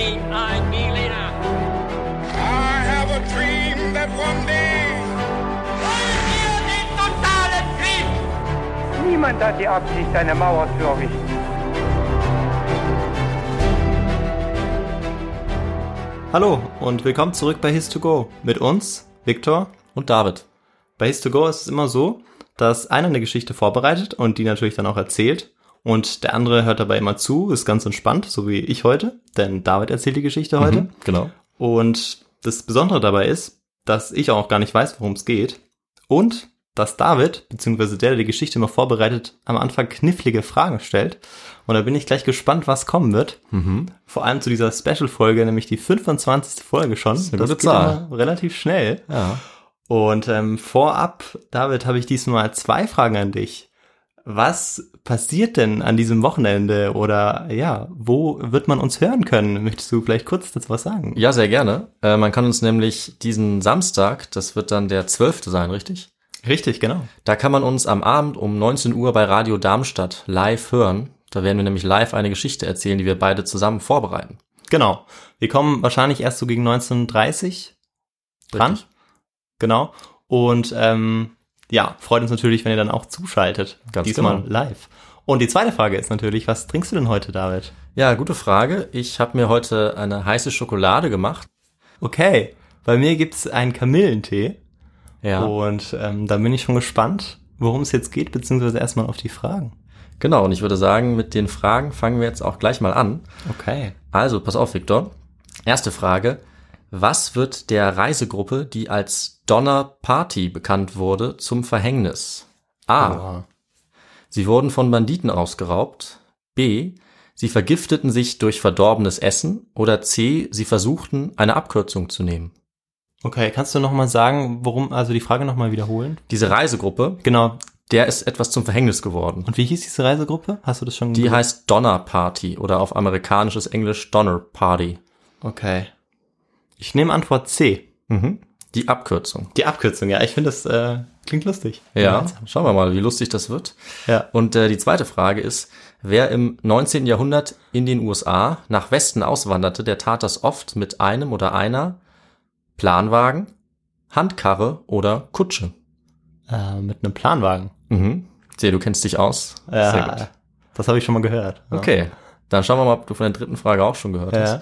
me, I, me leader. I have a dream that one day. Wollen wir den totalen Krieg? Niemand hat die Absicht, eine Mauer zu errichten. Hallo und willkommen zurück bei His2Go mit uns, Viktor. Und David. Bei His2Go ist es immer so, dass einer eine Geschichte vorbereitet und die natürlich dann auch erzählt und der andere hört dabei immer zu, ist ganz entspannt, so wie ich heute, denn David erzählt die Geschichte heute. Mhm, genau. Und das Besondere dabei ist, dass ich auch gar nicht weiß, worum es geht und dass David, beziehungsweise der, der die Geschichte immer vorbereitet, am Anfang knifflige Fragen stellt. Und da bin ich gleich gespannt, was kommen wird. Mhm. Vor allem zu dieser Special-Folge, nämlich die 25. Folge schon. Das, ist eine gute geht Zahl. relativ schnell. Ja. Und ähm, vorab, David, habe ich diesmal zwei Fragen an dich. Was passiert denn an diesem Wochenende oder ja, wo wird man uns hören können? Möchtest du vielleicht kurz dazu was sagen? Ja, sehr gerne. Äh, man kann uns nämlich diesen Samstag, das wird dann der 12. sein, richtig? Richtig, genau. Da kann man uns am Abend um 19 Uhr bei Radio Darmstadt live hören. Da werden wir nämlich live eine Geschichte erzählen, die wir beide zusammen vorbereiten. Genau. Wir kommen wahrscheinlich erst so gegen 19.30 dran. Richtig. Genau. Und ähm, ja, freut uns natürlich, wenn ihr dann auch zuschaltet. Ganz Diesmal genau. live. Und die zweite Frage ist natürlich, was trinkst du denn heute, David? Ja, gute Frage. Ich habe mir heute eine heiße Schokolade gemacht. Okay, bei mir gibt's einen Kamillentee. Ja. Und ähm, da bin ich schon gespannt, worum es jetzt geht, beziehungsweise erstmal auf die Fragen. Genau, und ich würde sagen, mit den Fragen fangen wir jetzt auch gleich mal an. Okay. Also, pass auf, Viktor. Erste Frage. Was wird der Reisegruppe, die als Donner Party bekannt wurde, zum Verhängnis? A. Sie wurden von Banditen ausgeraubt. B. Sie vergifteten sich durch verdorbenes Essen. Oder C. Sie versuchten, eine Abkürzung zu nehmen. Okay, kannst du nochmal sagen, worum, also die Frage nochmal wiederholen? Diese Reisegruppe, Genau. der ist etwas zum Verhängnis geworden. Und wie hieß diese Reisegruppe? Hast du das schon Die gewusst? heißt Donner Party oder auf amerikanisches Englisch Donner Party. Okay. Ich nehme Antwort C. Mhm. Die Abkürzung. Die Abkürzung, ja. Ich finde, das äh, klingt lustig. Ja, schauen wir mal, wie lustig das wird. Ja. Und äh, die zweite Frage ist, wer im 19. Jahrhundert in den USA nach Westen auswanderte, der tat das oft mit einem oder einer Planwagen, Handkarre oder Kutsche. Äh, mit einem Planwagen. Mhm. Sehe, du kennst dich aus. Ja, Sehr gut. Das habe ich schon mal gehört. Ja. Okay, dann schauen wir mal, ob du von der dritten Frage auch schon gehört Ja. hast.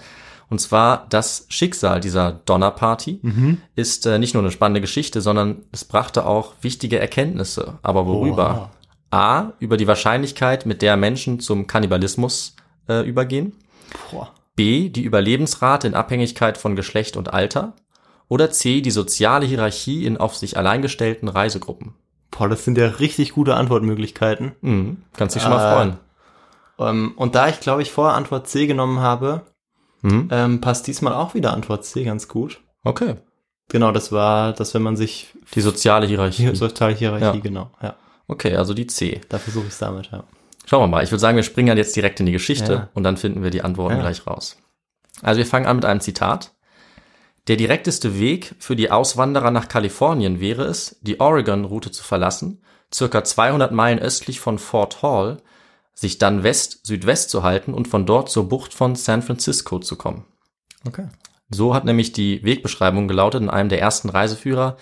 Und zwar das Schicksal dieser Donnerparty Mhm. ist äh, nicht nur eine spannende Geschichte, sondern es brachte auch wichtige Erkenntnisse. Aber worüber? A, über die Wahrscheinlichkeit, mit der Menschen zum Kannibalismus äh, übergehen. Boah. B, die Überlebensrate in Abhängigkeit von Geschlecht und Alter. Oder C, die soziale Hierarchie in auf sich allein gestellten Reisegruppen. Boah, das sind ja richtig gute Antwortmöglichkeiten. Mhm. Kannst dich schon mal Äh, freuen. Ähm, und da ich, glaube ich, vorher Antwort C genommen habe, Mhm. ähm, passt diesmal auch wieder Antwort C ganz gut. Okay. Genau, das war, dass wenn man sich Die soziale Hierarchie. hier soziale Hierarchie, Ja. genau. Ja, Okay, also die C. da versuche ich es damit, ja. Schauen wir mal. Ich würde sagen, wir springen dann jetzt direkt in die Geschichte Ja. und dann finden wir die Antworten Ja. gleich raus. Also wir fangen an mit einem Zitat. Der direkteste Weg für die Auswanderer nach Kalifornien wäre es, die Oregon-Route zu verlassen, circa 200 Meilen östlich von Fort Hall, sich dann west-südwest zu halten und von dort zur Bucht von San Francisco zu kommen. Okay. So hat nämlich die Wegbeschreibung gelautet in einem der ersten Reiseführer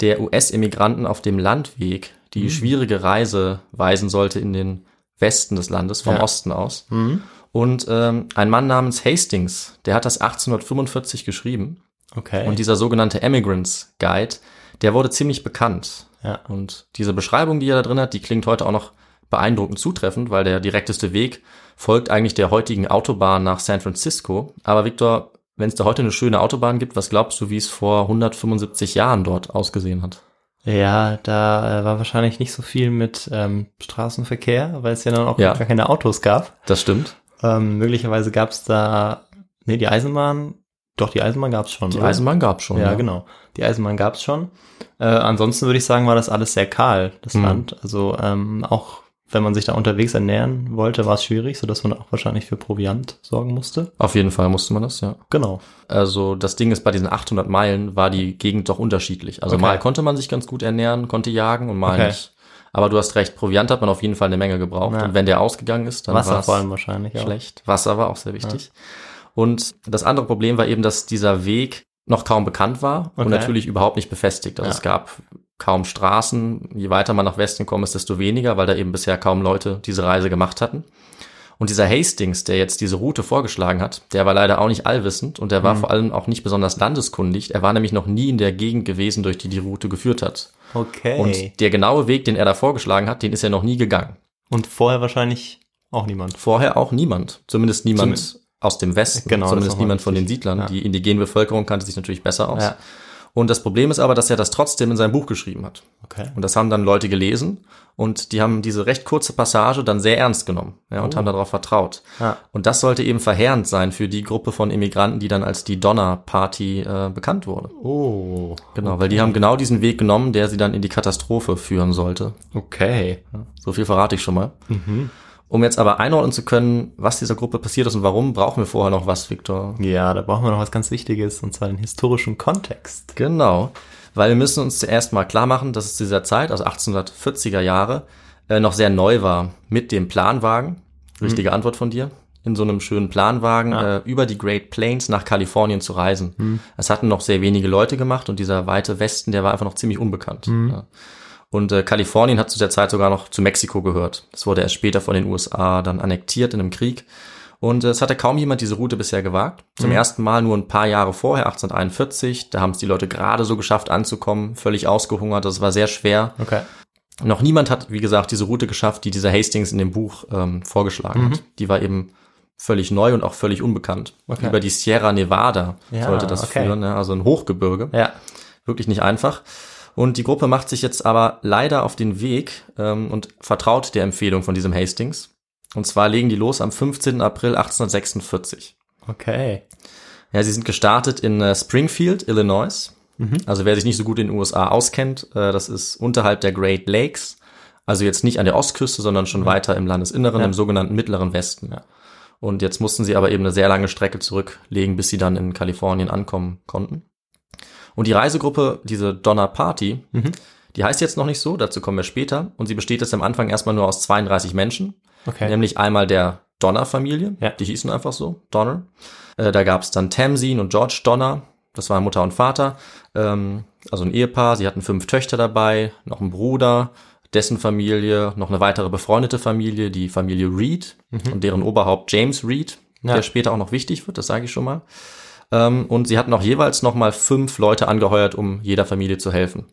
der US-Immigranten auf dem Landweg, die schwierige Reise weisen sollte in den Westen des Landes, vom Ja. Osten aus. Und ähm, ein Mann namens Hastings, der hat das 1845 geschrieben. Okay. Und dieser sogenannte Emigrants Guide, der wurde ziemlich bekannt. ja. Und diese Beschreibung, die er da drin hat, die klingt heute auch noch beeindruckend zutreffend, weil der direkteste Weg folgt eigentlich der heutigen Autobahn nach San Francisco. Aber Victor, wenn es da heute eine schöne Autobahn gibt, was glaubst du, wie es vor 175 Jahren dort ausgesehen hat? Ja, da äh, war wahrscheinlich nicht so viel mit ähm, Straßenverkehr, weil es ja dann auch Ja. gar keine Autos gab. Das stimmt. Ähm, möglicherweise gab es da, nee, die Eisenbahn, doch, die Eisenbahn gab es schon. Die oder? Eisenbahn gab schon. Ja, genau. Die Eisenbahn gab es schon. Äh, ansonsten würde ich sagen, war das alles sehr kahl, das Mhm. Land. Also ähm, auch wenn man sich da unterwegs ernähren wollte, war es schwierig, sodass man auch wahrscheinlich für Proviant sorgen musste. Auf jeden Fall musste man das, ja. Genau. Also das Ding ist, bei diesen 800 Meilen war die Gegend doch unterschiedlich. Also Okay. mal konnte man sich ganz gut ernähren, konnte jagen und mal Okay. nicht. Aber du hast recht, Proviant hat man auf jeden Fall eine Menge gebraucht. Ja. Und wenn der ausgegangen ist, dann Wasser vor allem wahrscheinlich. auch. schlecht. Wasser war auch sehr wichtig. Und das andere Problem war eben, dass dieser Weg noch kaum bekannt war und Okay. natürlich überhaupt nicht befestigt. Also Ja. es gab kaum Straßen. Je weiter man nach Westen kommt, ist desto weniger, weil da eben bisher kaum Leute diese Reise gemacht hatten. Und dieser Hastings, der jetzt diese Route vorgeschlagen hat, der war leider auch nicht allwissend und Mhm. der war vor allem auch nicht besonders landeskundig. Er war nämlich noch nie in der Gegend gewesen, durch die die Route geführt hat. Okay. Und der genaue Weg, den er da vorgeschlagen hat, den ist er noch nie gegangen. Und vorher wahrscheinlich auch niemand. Vorher auch niemand. Zumindest niemand Zumindest- aus dem Westen. Genau, Zumindest niemand von den. Siedlern. Ja. Die indigene Bevölkerung kannte sich natürlich besser aus. Ja. Und das Problem ist aber, dass er das trotzdem in seinem Buch geschrieben hat. Okay. Und das haben dann Leute gelesen und die haben diese recht kurze Passage dann sehr ernst genommen ja, und haben darauf vertraut. Oh. Ja. Und das sollte eben verheerend sein für die Gruppe von Immigranten, die dann als die Donner Party äh, bekannt wurde. Oh. Genau, weil die haben genau diesen Weg genommen, der sie dann in die Katastrophe führen sollte. Okay. So viel verrate ich schon mal. Mhm. Um jetzt aber einordnen zu können, was dieser Gruppe passiert ist und warum, brauchen wir vorher noch was, Viktor. Ja, da brauchen wir noch was ganz Wichtiges, und zwar den historischen Kontext. Genau, weil wir müssen uns zuerst mal klar machen, dass es zu dieser Zeit, also 1840er Jahre, äh, noch sehr neu war mit dem Planwagen. Richtige Antwort von dir. In so einem schönen Planwagen Ja. äh, über die Great Plains nach Kalifornien zu reisen. Das hatten noch sehr wenige Leute gemacht und dieser weite Westen, der war einfach noch ziemlich unbekannt. Ja. Und äh, Kalifornien hat zu der Zeit sogar noch zu Mexiko gehört. Das wurde erst später von den USA dann annektiert in einem Krieg. Und äh, es hatte kaum jemand diese Route bisher gewagt. Zum ersten Mal nur ein paar Jahre vorher, 1841. Da haben es die Leute gerade so geschafft anzukommen, völlig ausgehungert. Das war sehr schwer. Okay. Noch niemand hat, wie gesagt, diese Route geschafft, die dieser Hastings in dem Buch ähm, vorgeschlagen hat. Die war eben völlig neu und auch völlig unbekannt. Okay. Über die Sierra Nevada Ja, sollte das okay. führen, ne? also ein Hochgebirge Ja. wirklich nicht einfach. Und die Gruppe macht sich jetzt aber leider auf den Weg ähm, und vertraut der Empfehlung von diesem Hastings. Und zwar legen die los am 15. April 1846. Okay. Ja, sie sind gestartet in äh, Springfield, Illinois. Also wer sich nicht so gut in den USA auskennt, äh, das ist unterhalb der Great Lakes. Also jetzt nicht an der Ostküste, sondern schon weiter im Landesinneren, Ja. im sogenannten Mittleren Westen. Ja. Und jetzt mussten sie aber eben eine sehr lange Strecke zurücklegen, bis sie dann in Kalifornien ankommen konnten. Und die Reisegruppe, diese Donner Party, Mhm. die heißt jetzt noch nicht so, dazu kommen wir später. Und sie besteht jetzt am Anfang erstmal nur aus 32 Menschen. Okay. Nämlich einmal der Donner-Familie, Ja. die hießen einfach so, Donner. Äh, da gab es dann Tamsin und George Donner, das waren Mutter und Vater, ähm, also ein Ehepaar. Sie hatten fünf Töchter dabei, noch einen Bruder, dessen Familie, noch eine weitere befreundete Familie, die Familie Reed und deren Oberhaupt James Reed, Mhm. Ja. der später auch noch wichtig wird, das sage ich schon mal. Ähm, und sie hatten auch jeweils noch mal fünf Leute angeheuert, um jeder Familie zu helfen.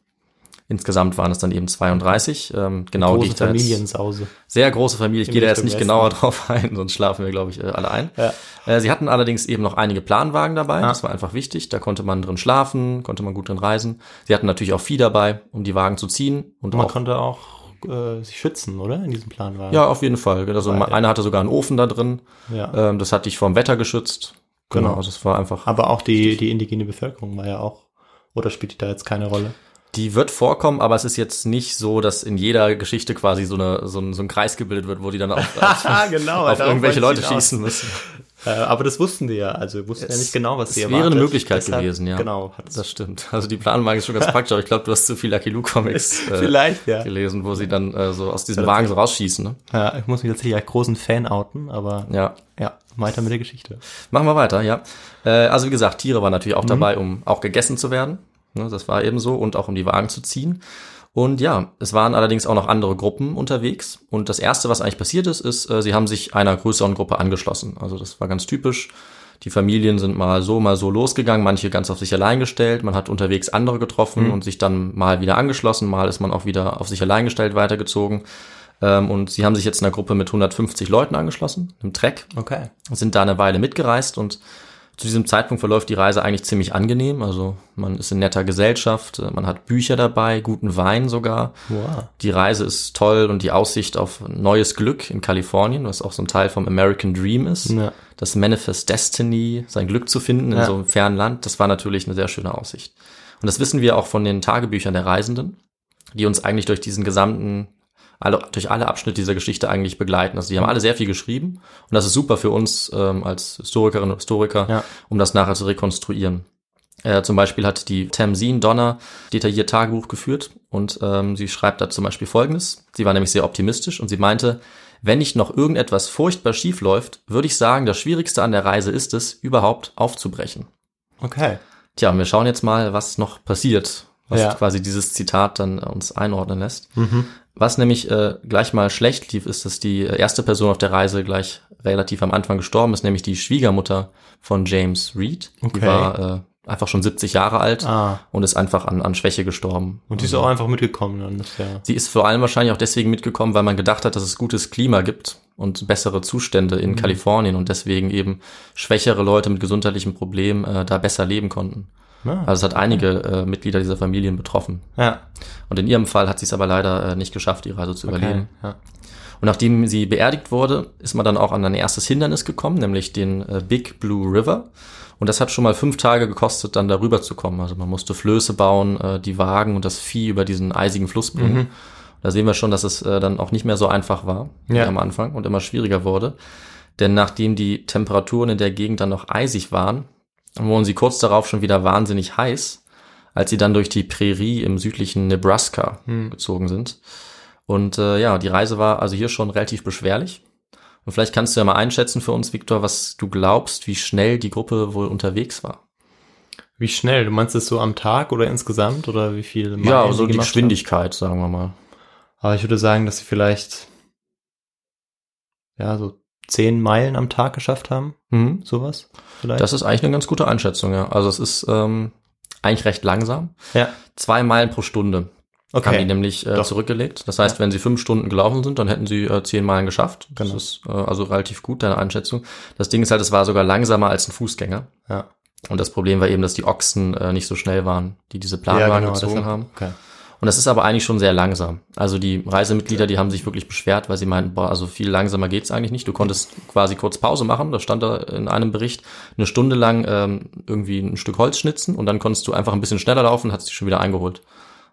Insgesamt waren es dann eben 32. Ähm, genau, die Große ich da Familiensause. sehr große Familie. Ich gehe da jetzt nicht Westen. genauer drauf ein, sonst schlafen wir, glaube ich, äh, alle ein. Ja. Äh, Sie hatten allerdings eben noch einige Planwagen dabei. Ja. Das war einfach wichtig. Da konnte man drin schlafen, konnte man gut drin reisen. Sie hatten natürlich auch Vieh dabei, um die Wagen zu ziehen. Und Man auch, konnte auch äh, sich schützen, oder? In diesem Planwagen. ja, auf jeden Fall. Also Weil- einer hatte sogar einen Ofen da drin. ja. Ähm, das hat dich vom Wetter geschützt. Genau, Genau. es war einfach. Aber auch die, die indigene Bevölkerung war ja auch, oder spielt die da jetzt keine Rolle? Die wird vorkommen, aber es ist jetzt nicht so, dass in jeder Geschichte quasi so, eine, so, ein, so ein Kreis gebildet wird, wo die dann auf, auf, genau. auf irgendwelche Leute schießen müssen. Äh, aber das wussten die ja, also wussten ja Es- nicht genau, was sie wäre erwartet. eine Möglichkeit Deshalb- gewesen, ja. Genau. Hat Das stimmt. Also die Planwagen ist schon ganz praktisch, aber ich glaube, du hast zu viel Lucky Luke Comics äh, Vielleicht, ja. gelesen, wo sie dann äh, so aus diesem Wagen so rausschießen. Ne? ja. Ich muss mich tatsächlich als großen Fan outen, aber Ja. ja, weiter mit der Geschichte. Machen wir weiter, ja. Äh, also wie gesagt, Tiere waren natürlich auch dabei, um auch gegessen zu werden. Ne, das war eben so und auch um die Wagen zu ziehen. Und ja, es waren allerdings auch noch andere Gruppen unterwegs. Und das erste, was eigentlich passiert ist, ist, äh, sie haben sich einer größeren Gruppe angeschlossen. Also das war ganz typisch. Die Familien sind mal so, mal so losgegangen, manche ganz auf sich allein gestellt. Man hat unterwegs andere getroffen und sich dann mal wieder angeschlossen, mal ist man auch wieder auf sich allein gestellt weitergezogen. Ähm, und sie haben sich jetzt einer Gruppe mit 150 Leuten angeschlossen, im Trek Okay. sind da eine Weile mitgereist und zu diesem Zeitpunkt verläuft die Reise eigentlich ziemlich angenehm. Also man ist in netter Gesellschaft, äh, man hat Bücher dabei, guten Wein sogar. Wow. Die Reise ist toll und die Aussicht auf neues Glück in Kalifornien, was auch so ein Teil vom American Dream ist. Ja. Das Manifest Destiny, sein Glück zu finden in Ja. so einem fernen Land, das war natürlich eine sehr schöne Aussicht. Und das wissen wir auch von den Tagebüchern der Reisenden, die uns eigentlich durch diesen gesamten, alle, durch alle Abschnitte dieser Geschichte eigentlich begleiten. Also die haben alle sehr viel geschrieben und das ist super für uns ähm, als Historikerinnen und Historiker, Ja. um das nachher zu rekonstruieren. Äh, zum Beispiel hat die Tamsin Donner detailliert Tagebuch geführt und ähm, sie schreibt da zum Beispiel Folgendes. Sie war nämlich sehr optimistisch und sie meinte, Wenn nicht noch irgendetwas furchtbar schief läuft, würde ich sagen, das Schwierigste an der Reise ist es, überhaupt aufzubrechen. Okay. Tja, und wir schauen jetzt mal, was noch passiert, was Ja. quasi dieses Zitat dann uns einordnen lässt. Was nämlich äh, gleich mal schlecht lief, ist, dass die erste Person auf der Reise gleich relativ am Anfang gestorben ist, nämlich die Schwiegermutter von James Reed. Okay. Die war äh, einfach schon 70 Jahre alt Ah. und ist einfach an, an Schwäche gestorben. Und die ist auch einfach mitgekommen dann. Ja. Sie ist vor allem wahrscheinlich auch deswegen mitgekommen, weil man gedacht hat, dass es gutes Klima gibt und bessere Zustände in Kalifornien und deswegen eben schwächere Leute mit gesundheitlichen Problemen äh, da besser leben konnten. Ah, Also es hat einige äh, Mitglieder dieser Familien betroffen. ja. Und in ihrem Fall hat sie es aber leider äh, nicht geschafft, die Reise zu Okay. überleben. Ja. Und nachdem sie beerdigt wurde, ist man dann auch an ein erstes Hindernis gekommen, nämlich den äh, Big Blue River. Und das hat schon mal fünf Tage gekostet, dann darüber zu kommen. Also man musste Flöße bauen, äh, die Wagen und das Vieh über diesen eisigen Fluss bringen. Da sehen wir schon, dass es äh, dann auch nicht mehr so einfach war wie Ja. am Anfang und immer schwieriger wurde. Denn nachdem die Temperaturen in der Gegend dann noch eisig waren, wurden sie kurz darauf schon wieder wahnsinnig heiß, als sie dann durch die Prärie im südlichen Nebraska gezogen sind. Und äh, ja, die Reise war also hier schon relativ beschwerlich. Und vielleicht kannst du ja mal einschätzen für uns, Viktor, was du glaubst, wie schnell die Gruppe wohl unterwegs war. Wie schnell? Du meinst es so am Tag oder insgesamt oder wie viel? Ja, so die gemacht Geschwindigkeit, sagen wir mal. haben? Aber ich würde sagen, dass sie vielleicht ja so zehn Meilen am Tag geschafft haben. Mhm. Sowas vielleicht. Das ist eigentlich eine ganz gute Einschätzung, ja. Also es ist ähm, eigentlich recht langsam. ja. Zwei Meilen pro Stunde haben die Okay. nämlich äh, Doch. zurückgelegt. Das heißt, wenn sie fünf Stunden gelaufen sind, dann hätten sie äh, zehn Meilen geschafft. Genau. Das ist äh, also relativ gut, deine Einschätzung. Das Ding ist halt, es war sogar langsamer als ein Fußgänger. Ja. Und das Problem war eben, dass die Ochsen äh, nicht so schnell waren, die diese Planwagen genau, das gezogen haben. Okay. Und das ist aber eigentlich schon sehr langsam. Also die Reisemitglieder, die haben sich wirklich beschwert, weil sie meinten, boah, also viel langsamer geht's eigentlich nicht. Du konntest quasi kurz Pause machen, da stand da in einem Bericht, eine Stunde lang ähm, irgendwie ein Stück Holz schnitzen und dann konntest du einfach ein bisschen schneller laufen und hast dich schon wieder eingeholt.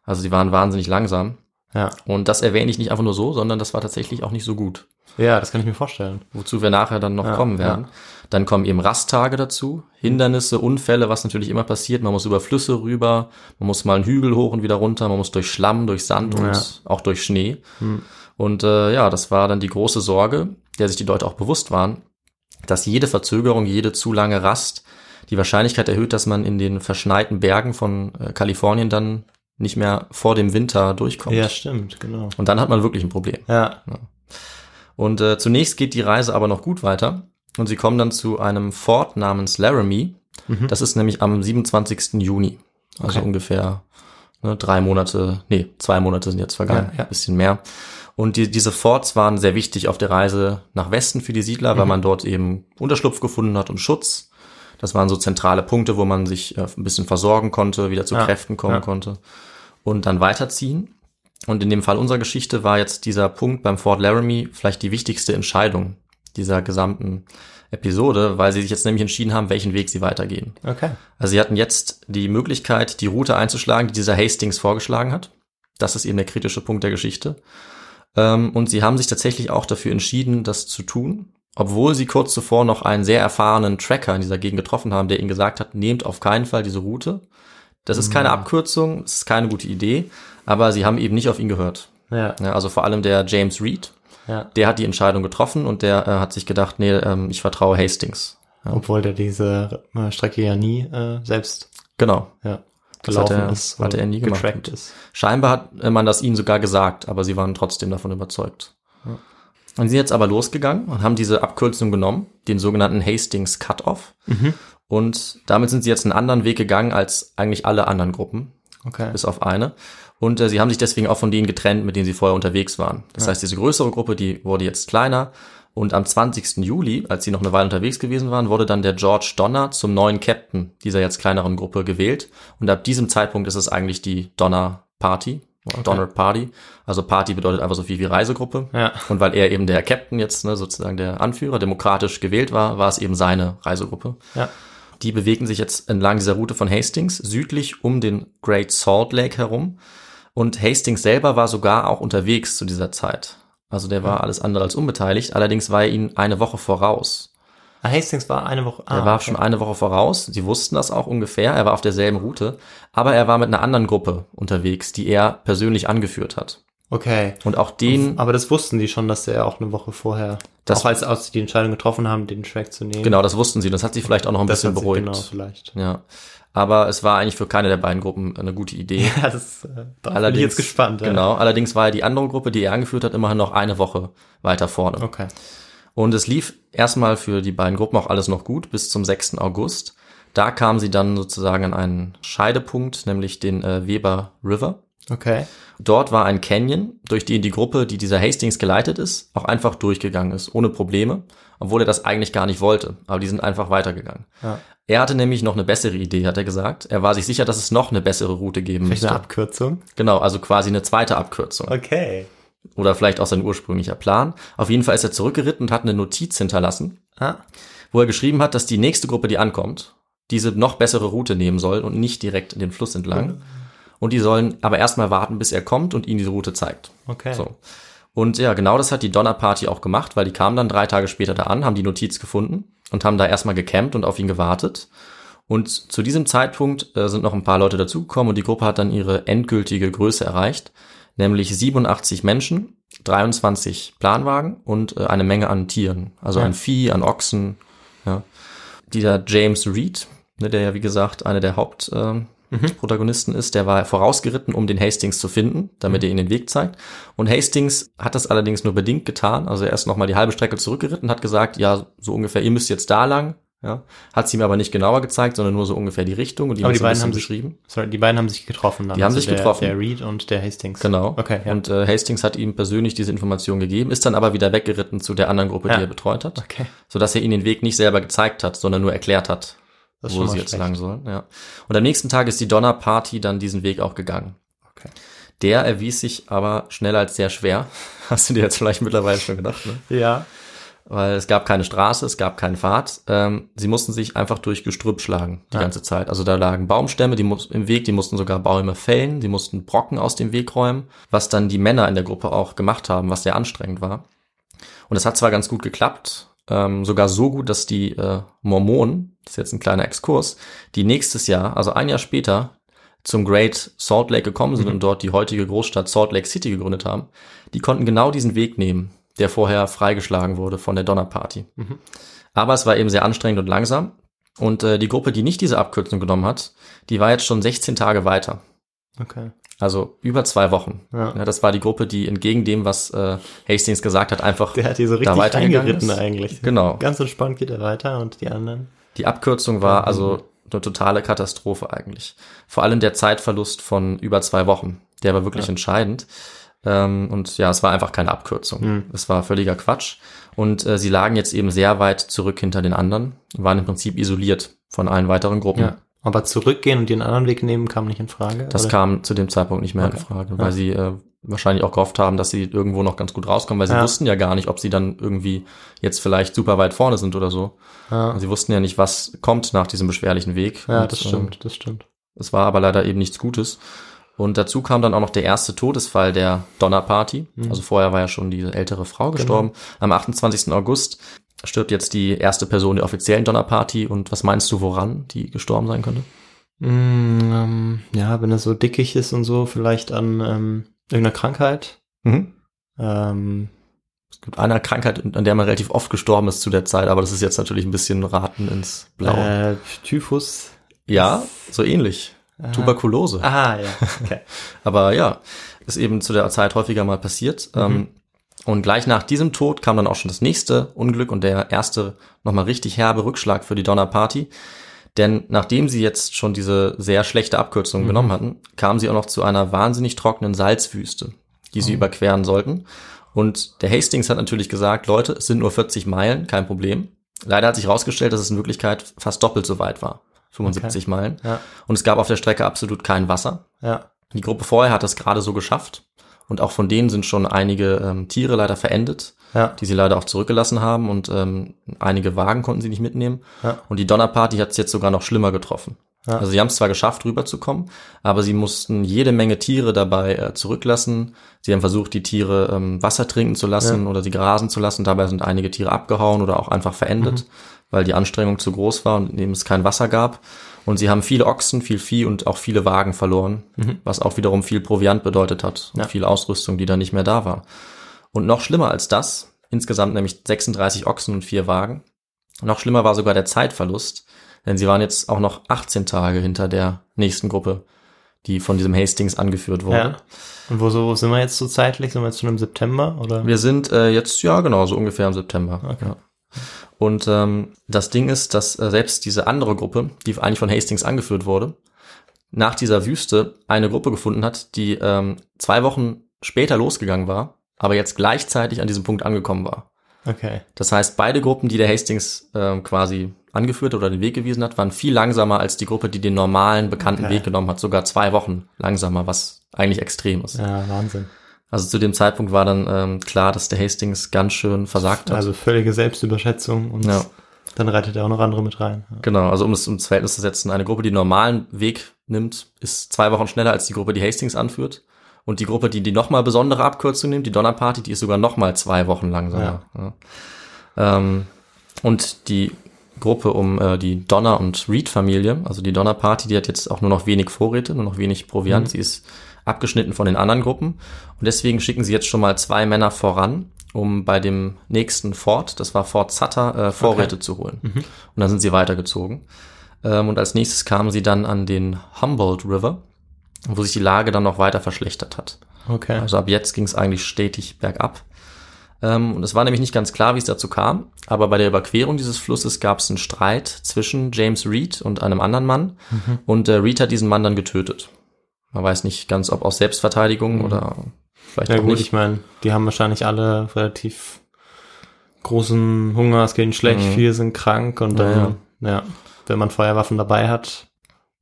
Also die waren wahnsinnig langsam. Ja. Und das erwähne ich nicht einfach nur so, sondern das war tatsächlich auch nicht so gut. Ja, das kann ich mir vorstellen. Wozu wir nachher dann noch Ja, kommen werden. Dann kommen eben Rasttage dazu, Hindernisse, Unfälle, was natürlich immer passiert. Man muss über Flüsse rüber, man muss mal einen Hügel hoch und wieder runter, man muss durch Schlamm, durch Sand und Ja. Hm. auch durch Schnee. Und äh, ja, das war dann die große Sorge, der sich die Leute auch bewusst waren, dass jede Verzögerung, jede zu lange Rast die Wahrscheinlichkeit erhöht, dass man in den verschneiten Bergen von äh, Kalifornien dann nicht mehr vor dem Winter durchkommt. Ja, stimmt, genau. Und dann hat man wirklich ein Problem. Ja. Und äh, zunächst geht die Reise aber noch gut weiter und sie kommen dann zu einem Fort namens Laramie. Das ist nämlich am 27. Juni. Also Mhm. Okay. ungefähr ne, drei Monate, nee, zwei Monate sind jetzt vergangen, Ja, ja. ein bisschen mehr. Und die, diese Forts waren sehr wichtig auf der Reise nach Westen für die Siedler, Mhm. weil man dort eben Unterschlupf gefunden hat und Schutz. Das waren so zentrale Punkte, wo man sich äh, ein bisschen versorgen konnte, wieder zu Ja, Kräften kommen ja. konnte und dann weiterziehen. Und in dem Fall unserer Geschichte war jetzt dieser Punkt beim Fort Laramie vielleicht die wichtigste Entscheidung dieser gesamten Episode, weil sie sich jetzt nämlich entschieden haben, welchen Weg sie weitergehen. Okay. Also sie hatten jetzt die Möglichkeit, die Route einzuschlagen, die dieser Hastings vorgeschlagen hat. Das ist eben der kritische Punkt der Geschichte. Ähm, und sie haben sich tatsächlich auch dafür entschieden, das zu tun, obwohl sie kurz zuvor noch einen sehr erfahrenen Tracker in dieser Gegend getroffen haben, der ihnen gesagt hat, nehmt auf keinen Fall diese Route. Das ist keine Abkürzung, es ist keine gute Idee, aber sie haben eben nicht auf ihn gehört. Ja. Ja, also vor allem der James Reed, Ja. der hat die Entscheidung getroffen und der äh, hat sich gedacht, nee, ähm, ich vertraue Hastings. Obwohl der diese äh, Strecke ja nie äh, selbst Genau. ja, Das hat gelaufen er- ist. hat oder er nie gemacht. ist. Scheinbar hat man das ihnen sogar gesagt, aber sie waren trotzdem davon überzeugt. Und sie sind jetzt aber losgegangen und haben diese Abkürzung genommen, den sogenannten Hastings Cut-Off. Und damit sind sie jetzt einen anderen Weg gegangen als eigentlich alle anderen Gruppen, Okay. bis auf eine. Und äh, sie haben sich deswegen auch von denen getrennt, mit denen sie vorher unterwegs waren. Das heißt, diese größere Gruppe, die wurde jetzt kleiner. Und am 20. Juli, als sie noch eine Weile unterwegs gewesen waren, wurde dann der George Donner zum neuen Captain dieser jetzt kleineren Gruppe gewählt. Und ab diesem Zeitpunkt ist es eigentlich die Donner Party. Oder Donner Party. Also Party bedeutet einfach so viel wie Reisegruppe. Ja. Und weil er eben der Captain jetzt, ne, sozusagen der Anführer, demokratisch gewählt war, war es eben seine Reisegruppe. Ja. Die bewegen sich jetzt entlang dieser Route von Hastings, südlich um den Great Salt Lake herum. Und Hastings selber war sogar auch unterwegs zu dieser Zeit. Also der war alles andere als unbeteiligt. Allerdings war er ihnen eine Woche voraus. Ah, Hastings war eine Woche. Ah, Er war okay. schon eine Woche voraus. Sie wussten das auch ungefähr. Er war auf derselben Route. Aber er war mit einer anderen Gruppe unterwegs, die er persönlich angeführt hat. Okay. Und auch den, Aber das wussten die schon, dass er auch eine Woche vorher, Das- auch als, als sie die Entscheidung getroffen haben, den Track zu nehmen. genau, das wussten sie. Das hat sich vielleicht auch noch ein das bisschen beruhigt. Genau, vielleicht. Ja. Aber es war eigentlich für keine der beiden Gruppen eine gute Idee. Ja, das, äh, da bin ich jetzt gespannt. ja. Genau. Allerdings war ja die andere Gruppe, die er angeführt hat, immerhin noch eine Woche weiter vorne. Okay. Und es lief erstmal für die beiden Gruppen auch alles noch gut bis zum 6. August. Da kamen sie dann sozusagen an einen Scheidepunkt, nämlich den äh, Weber River. Okay. Dort war ein Canyon, durch den die Gruppe, die dieser Hastings geleitet ist, auch einfach durchgegangen ist, ohne Probleme, obwohl er das eigentlich gar nicht wollte. Aber die sind einfach weitergegangen. Ja. Er hatte nämlich noch eine bessere Idee, hat er gesagt. Er war sich sicher, dass es noch eine bessere Route geben Vielleicht müsste. eine Abkürzung. Genau, also quasi eine zweite Abkürzung. Okay. Oder vielleicht auch sein ursprünglicher Plan. Auf jeden Fall ist er zurückgeritten und hat eine Notiz hinterlassen, Ah, wo er geschrieben hat, dass die nächste Gruppe, die ankommt, diese noch bessere Route nehmen soll und nicht direkt den Fluss entlang. Und die sollen aber erstmal warten, bis er kommt und ihnen diese Route zeigt. okay. So. Und ja, genau das hat die Donner Party auch gemacht, weil die kamen dann drei Tage später da an, haben die Notiz gefunden und haben da erstmal gecampt und auf ihn gewartet. Und zu diesem Zeitpunkt äh, sind noch ein paar Leute dazugekommen und die Gruppe hat dann ihre endgültige Größe erreicht, nämlich 87 Menschen, 23 Planwagen und äh, eine Menge an Tieren, also Ja. an Vieh, an Ochsen. Ja. Dieser James Reed, ne, der ja wie gesagt einer der Hauptprotagonisten äh, Protagonisten ist, der war vorausgeritten, um den Hastings zu finden, damit er ihnen den Weg zeigt. Und Hastings hat das allerdings nur bedingt getan. Also er ist noch mal die halbe Strecke zurückgeritten, hat gesagt, ja, so ungefähr, ihr müsst jetzt da lang. Ja, hat sie mir aber nicht genauer gezeigt, sondern nur so ungefähr die Richtung und die Aber haben die beiden haben sich- beschrieben. Sorry, die beiden haben sich getroffen dann. Die haben also sich der, getroffen. Der Reed und der Hastings. Genau. Okay, ja. Und äh, Hastings hat ihm persönlich diese Information gegeben, ist dann aber wieder weggeritten zu der anderen Gruppe, Ja. die er betreut hat, okay. sodass er ihnen den Weg nicht selber gezeigt hat, sondern nur erklärt hat, Das wo sie mal jetzt schlecht. lang sollen. Ja. Und am nächsten Tag ist die Donner Party dann diesen Weg auch gegangen. Okay. Der erwies sich aber schnell als sehr schwer. Hast du dir jetzt vielleicht mittlerweile schon gedacht, ne? Ja. Weil es gab keine Straße, es gab keinen Pfad. Ähm, sie mussten sich einfach durch Gestrüpp schlagen die Ja. ganze Zeit. Also da lagen Baumstämme die muss, im Weg, die mussten sogar Bäume fällen, die mussten Brocken aus dem Weg räumen, was dann die Männer in der Gruppe auch gemacht haben, was sehr anstrengend war. Und es hat zwar ganz gut geklappt, ähm, sogar so gut, dass die äh, Mormonen, das ist jetzt ein kleiner Exkurs, die nächstes Jahr, also ein Jahr später, zum Great Salt Lake gekommen sind und dort die heutige Großstadt Salt Lake City gegründet haben, die konnten genau diesen Weg nehmen, der vorher freigeschlagen wurde von der Donner Party. Aber es war eben sehr anstrengend und langsam. Und äh, die Gruppe, die nicht diese Abkürzung genommen hat, die war jetzt schon 16 Tage weiter. Okay. Also über zwei Wochen. Ja. Ja, das war die Gruppe, die entgegen dem, was äh, Hastings gesagt hat, einfach Der hat die so richtig reingeritten eigentlich. Genau. Ganz entspannt geht er weiter und die anderen. Die Abkürzung war also eine totale Katastrophe eigentlich. Vor allem der Zeitverlust von über zwei Wochen. Der war wirklich entscheidend. Ähm, und ja, es war einfach keine Abkürzung. Hm. Es war völliger Quatsch. Und äh, sie lagen jetzt eben sehr weit zurück hinter den anderen, waren im Prinzip isoliert von allen weiteren Gruppen. Ja. Aber zurückgehen und den anderen Weg nehmen kam nicht in Frage. Das oder? kam zu dem Zeitpunkt nicht mehr Okay. in Frage, Ja. weil sie äh, wahrscheinlich auch gehofft haben, dass sie irgendwo noch ganz gut rauskommen, weil sie Ja. wussten ja gar nicht, ob sie dann irgendwie jetzt vielleicht super weit vorne sind oder so. Ja, Sie wussten ja nicht, was kommt nach diesem beschwerlichen Weg. ja Und, das äh, stimmt, das stimmt. Es war aber leider eben nichts Gutes. Und dazu kam dann auch noch der erste Todesfall der Donner Party. Mhm. Also vorher war ja schon diese ältere Genau. Frau gestorben. Am 28. August stirbt jetzt die erste Person der offiziellen Donner Party. Und was meinst du, woran die gestorben sein könnte? Mm, ähm, ja, wenn er so dickig ist und so, vielleicht an ähm, irgendeiner Krankheit. Ähm, Es gibt eine Krankheit, an der man relativ oft gestorben ist zu der Zeit, aber das ist jetzt natürlich ein bisschen Raten ins Blau. äh, Typhus. ja, so ähnlich. Aha. Tuberkulose. Aha, ja. Okay. Aber ja, ist eben zu der Zeit häufiger mal passiert. Ähm, und gleich nach diesem Tod kam dann auch schon das nächste Unglück und der erste nochmal richtig herbe Rückschlag für die Donner Party. Denn nachdem sie jetzt schon diese sehr schlechte Abkürzung genommen hatten, kamen sie auch noch zu einer wahnsinnig trockenen Salzwüste, die sie überqueren sollten. Und der Hastings hat natürlich gesagt, Leute, es sind nur 40 Meilen, kein Problem. Leider hat sich herausgestellt, dass es in Wirklichkeit fast doppelt so weit war. 75 Meilen. Ja. Und es gab auf der Strecke absolut kein Wasser. Ja. Die Gruppe vorher hat es gerade so geschafft. Und auch von denen sind schon einige ähm, Tiere leider verendet, Ja. die sie leider auch zurückgelassen haben. Und ähm, einige Wagen konnten sie nicht mitnehmen. Ja. Und die Donner Party hat es jetzt sogar noch schlimmer getroffen. Ja. Also sie haben es zwar geschafft, rüberzukommen, aber sie mussten jede Menge Tiere dabei äh, zurücklassen. Sie haben versucht, die Tiere ähm, Wasser trinken zu lassen Ja. oder sie grasen zu lassen. Dabei sind einige Tiere abgehauen oder auch einfach verendet, Mhm. Weil die Anstrengung zu groß war und eben es kein Wasser gab. Und sie haben viele Ochsen, viel Vieh und auch viele Wagen verloren, was auch wiederum viel Proviant bedeutet hat und Mhm. Ja. viel Ausrüstung, die dann nicht mehr da war. Und noch schlimmer als das, insgesamt nämlich 36 Ochsen und vier Wagen. Noch schlimmer war sogar der Zeitverlust, denn sie waren jetzt auch noch 18 Tage hinter der nächsten Gruppe, die von diesem Hastings angeführt wurde. Ja. Und wo so sind wir jetzt so zeitlich? Sind wir jetzt schon im September oder? Wir sind äh, jetzt, ja genau, so ungefähr im September. Okay. Ja. Und ähm, das Ding ist, dass äh, selbst diese andere Gruppe, die eigentlich von Hastings angeführt wurde, nach dieser Wüste eine Gruppe gefunden hat, die ähm, zwei Wochen später losgegangen war, aber jetzt gleichzeitig an diesem Punkt angekommen war. Okay. Das heißt, beide Gruppen, die der Hastings ähm, quasi angeführt oder den Weg gewiesen hat, waren viel langsamer als die Gruppe, die den normalen, bekannten Okay. Weg genommen hat. Sogar zwei Wochen langsamer, was eigentlich extrem ist. Ja, Wahnsinn. Also zu dem Zeitpunkt war dann ähm, klar, dass der Hastings ganz schön versagt hat. Also völlige Selbstüberschätzung und Ja. dann rettet er auch noch andere mit rein. Ja. Genau, also um es ins Verhältnis zu setzen, eine Gruppe, die normalen Weg nimmt, ist zwei Wochen schneller als die Gruppe, die Hastings anführt. Und die Gruppe, die die nochmal besondere Abkürzung nimmt, die Donner Party, die ist sogar nochmal zwei Wochen langsamer. Ja. Ähm, und die Gruppe um äh, die Donner und Reed Familie, also die Donner Party, die hat jetzt auch nur noch wenig Vorräte, nur noch wenig Proviant. Sie ist abgeschnitten von den anderen Gruppen. Und deswegen schicken sie jetzt schon mal zwei Männer voran, um bei dem nächsten Fort, das war Fort Sutter, äh, Vorräte zu holen. Und dann sind sie weitergezogen. Ähm, und als nächstes kamen sie dann an den Humboldt River, wo sich die Lage dann noch weiter verschlechtert hat. Okay. Also ab jetzt ging es eigentlich stetig bergab. Ähm, und es war nämlich nicht ganz klar, wie es dazu kam, aber bei der Überquerung dieses Flusses gab es einen Streit zwischen James Reed und einem anderen Mann. Und äh, Reed hat diesen Mann dann getötet. Man weiß nicht ganz, ob aus Selbstverteidigung oder vielleicht ja auch gut, nicht. ich meine, die haben wahrscheinlich alle relativ großen Hunger, es geht ihnen schlecht, Mhm. viele sind krank und dann, ja. wenn man Feuerwaffen dabei hat,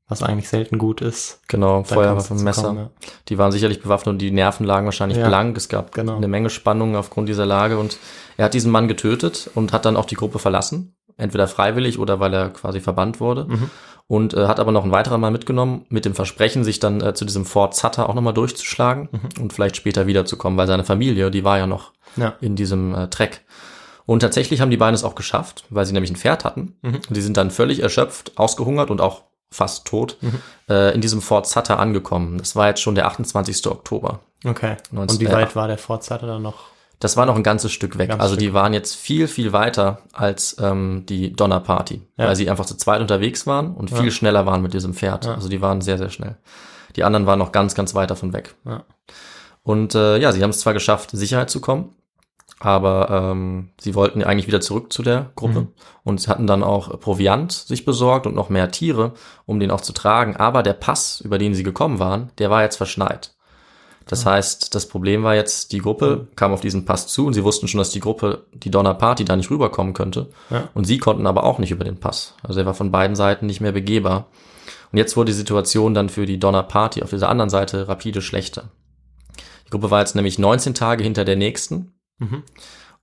was eigentlich selten gut ist, Genau, dann Feuerwaffe, kann's dazu Messer. kommen, ja. Die waren sicherlich bewaffnet und die Nerven lagen wahrscheinlich Ja, blank. Es gab genau. eine Menge Spannung aufgrund dieser Lage und er hat diesen Mann getötet und hat dann auch die Gruppe verlassen. Entweder freiwillig oder weil er quasi verbannt wurde. Mhm. Und äh, hat aber noch einen weiteren Mann mitgenommen, mit dem Versprechen, sich dann äh, zu diesem Fort Sutter auch nochmal durchzuschlagen Mhm. und vielleicht später wiederzukommen, weil seine Familie, die war ja noch Ja. in diesem äh, Trek. Und tatsächlich haben die beiden es auch geschafft, weil sie nämlich ein Pferd hatten. Mhm. Und die sind dann völlig erschöpft, ausgehungert und auch fast tot Mhm. äh, in diesem Fort Sutter angekommen. Das war jetzt schon der 28. Oktober. Okay. 19 und wie äh, weit war der Fort Sutter dann noch? Das war noch ein ganzes Stück weg. Ganz also Stück. die waren jetzt viel, viel weiter als ähm, die Donner Party, Ja. weil sie einfach zu zweit unterwegs waren und viel Ja. schneller waren mit diesem Pferd. Ja. Also die waren sehr, sehr schnell. Die anderen waren noch ganz, ganz weit davon weg. Und äh, ja, sie haben es zwar geschafft, in Sicherheit zu kommen, aber ähm, sie wollten eigentlich wieder zurück zu der Gruppe Mhm. und sie hatten dann auch Proviant sich besorgt und noch mehr Tiere, um den auch zu tragen. Aber der Pass, über den sie gekommen waren, der war jetzt verschneit. Das heißt, das Problem war jetzt, die Gruppe kam auf diesen Pass zu und sie wussten schon, dass die Gruppe, die Donner Party, da nicht rüberkommen könnte. Ja. Und sie konnten aber auch nicht über den Pass. Also er war von beiden Seiten nicht mehr begehbar. Und jetzt wurde die Situation dann für die Donner Party auf dieser anderen Seite rapide schlechter. Die Gruppe war jetzt nämlich 19 Tage hinter der nächsten. Mhm.